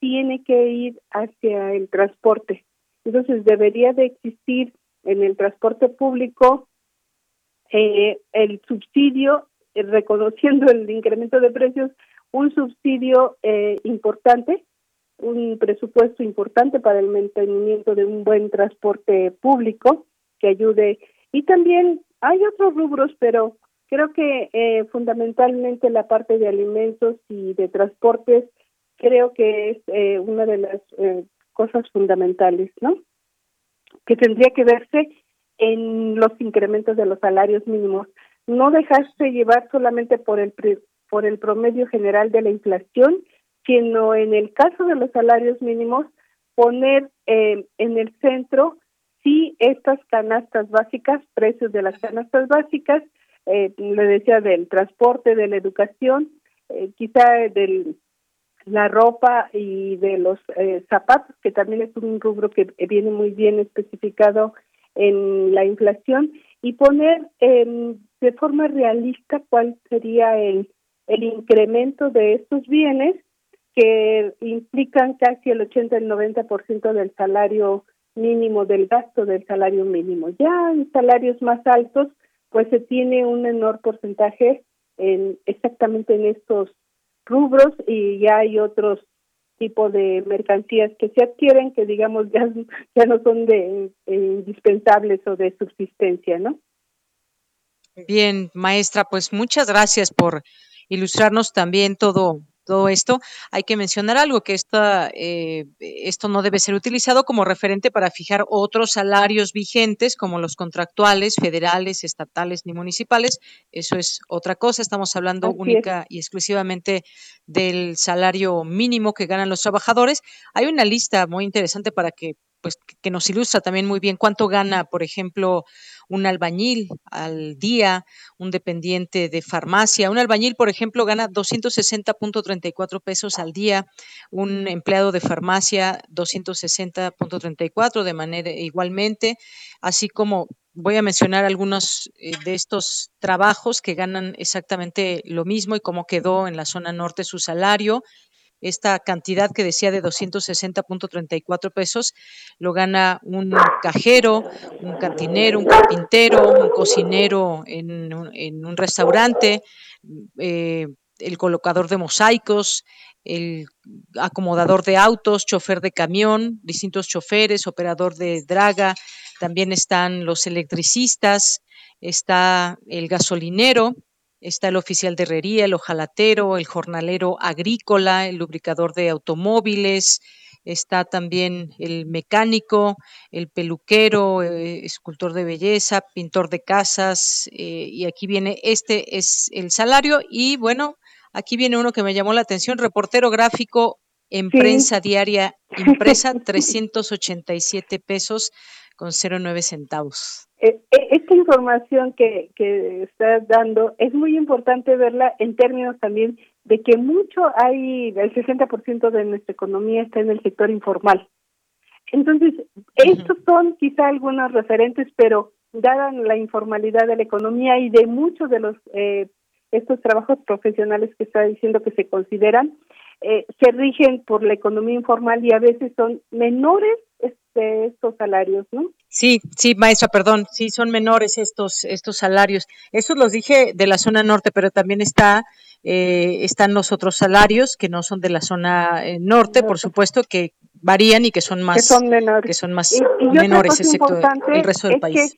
tiene que ir hacia el transporte. Entonces, debería de existir en el transporte público eh, el subsidio, eh, reconociendo el incremento de precios, un subsidio eh, importante, un presupuesto importante para el mantenimiento de un buen transporte público que ayude. Y también hay otros rubros, pero creo que eh, fundamentalmente la parte de alimentos y de transportes creo que es eh, una de las eh, cosas fundamentales, ¿no? Que tendría que verse en los incrementos de los salarios mínimos. No dejarse llevar solamente por el por el promedio general de la inflación, sino en el caso de los salarios mínimos, poner eh, en el centro sí estas canastas básicas, precios de las canastas básicas, eh, le decía del transporte, de la educación, eh, quizá del la ropa y de los eh, zapatos, que también es un rubro que viene muy bien especificado en la inflación, y poner de forma realista cuál sería el el incremento de estos bienes que implican casi el 80 el 90% del salario mínimo del gasto del salario mínimo. Ya en salarios más altos, pues se tiene un menor porcentaje en exactamente en estos rubros y ya hay otros tipos de mercancías que se adquieren que digamos ya ya no son de indispensables o de subsistencia, ¿no? Bien, maestra, pues muchas gracias por ilustrarnos también todo, todo esto, hay que mencionar algo, que esta, eh, esto no debe ser utilizado como referente para fijar otros salarios vigentes, como los contractuales, federales, estatales ni municipales. Eso es otra cosa. Estamos hablando única y exclusivamente del salario mínimo que ganan los trabajadores. Hay una lista muy interesante para que pues que nos ilustra también muy bien cuánto gana, por ejemplo, un albañil al día, un dependiente de farmacia. Un albañil, por ejemplo, gana 260.34 pesos al día, un empleado de farmacia 260.34 de manera igualmente, así como voy a mencionar algunos eh, de estos trabajos que ganan exactamente lo mismo y cómo quedó en la zona norte su salario esta cantidad que decía de 260.34 pesos lo gana un cajero, un cantinero, un carpintero, un cocinero en, un restaurante, eh, el colocador de mosaicos, el acomodador de autos, chofer de camión, distintos choferes, operador de draga, también están los electricistas, está el gasolinero, está el oficial de herrería, el hojalatero, el jornalero agrícola, el lubricador de automóviles, está también el mecánico, el peluquero, eh, escultor de belleza, pintor de casas, eh, y aquí viene, este es el salario, y bueno, aquí viene uno que me llamó la atención, reportero gráfico en prensa diaria impresa, 387 pesos con 0,9 centavos. Eh, esta información que, que estás dando es muy importante verla en términos también de que mucho hay, el 60% de nuestra economía está en el sector informal. Entonces, estos son quizá algunos referentes, pero dada la informalidad de la economía y de muchos de los eh, estos trabajos profesionales que está diciendo que se consideran, eh, se rigen por la economía informal y a veces son menores este, estos salarios, ¿no? Sí, sí, maestra, perdón, sí son menores estos estos salarios. Estos los dije de la zona norte, pero también está eh, están los otros salarios que no son de la zona eh, norte, por supuesto, que varían y que son más, que son menores, que son más menores, excepto el resto del país.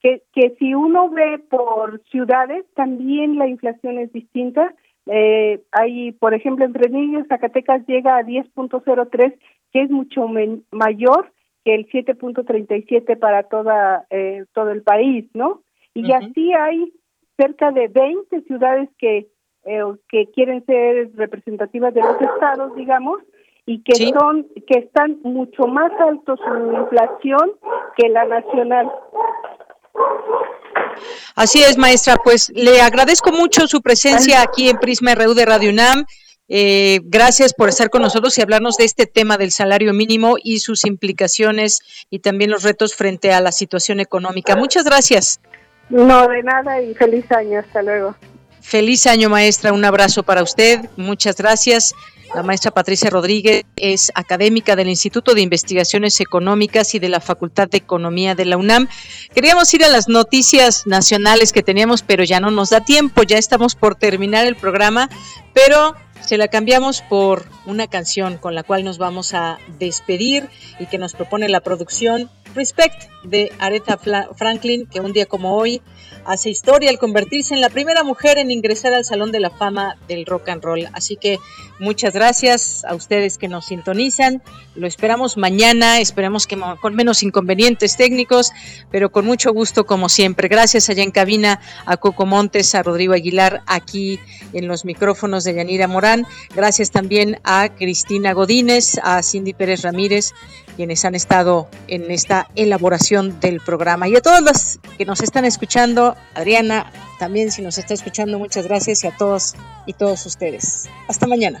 Que, que, si uno ve por ciudades, también la inflación es distinta. Eh, hay, por ejemplo, en Fresnillo, Zacatecas llega a 10.03, que es mucho mayor que el 7.37 para toda eh, todo el país, ¿no? Y así hay cerca de 20 ciudades que eh, que quieren ser representativas de los estados, digamos, y que son que están mucho más altos su inflación que la nacional. Así es, maestra. Pues le agradezco mucho su presencia aquí en Prisma RU de Radio UNAM. Eh, gracias por estar con nosotros y hablarnos de este tema del salario mínimo y sus implicaciones y también los retos frente a la situación económica. Muchas gracias. No, de nada y feliz año. Hasta luego. Feliz año, maestra. Un abrazo para usted. Muchas gracias. La maestra Patricia Rodríguez es académica del Instituto de Investigaciones Económicas y de la Facultad de Economía de la UNAM. Queríamos ir a las noticias nacionales que teníamos, pero ya no nos da tiempo. Ya estamos por terminar el programa, pero se la cambiamos por una canción con la cual nos vamos a despedir y que nos propone la producción Respect de Aretha Franklin, que un día como hoy hace historia al convertirse en la primera mujer en ingresar al Salón de la Fama del Rock and Roll. Así que muchas gracias a ustedes que nos sintonizan. Lo esperamos mañana, esperemos que con menos inconvenientes técnicos, pero con mucho gusto como siempre. Gracias allá en cabina a Coco Montes, a Rodrigo Aguilar, aquí en los micrófonos de Yanira Morán. Gracias también a Cristina Godínez, a Cindy Pérez Ramírez quienes han estado en esta elaboración del programa. Y a todos los que nos están escuchando, Adriana, también si nos está escuchando, muchas gracias y a todos y todos ustedes. Hasta mañana.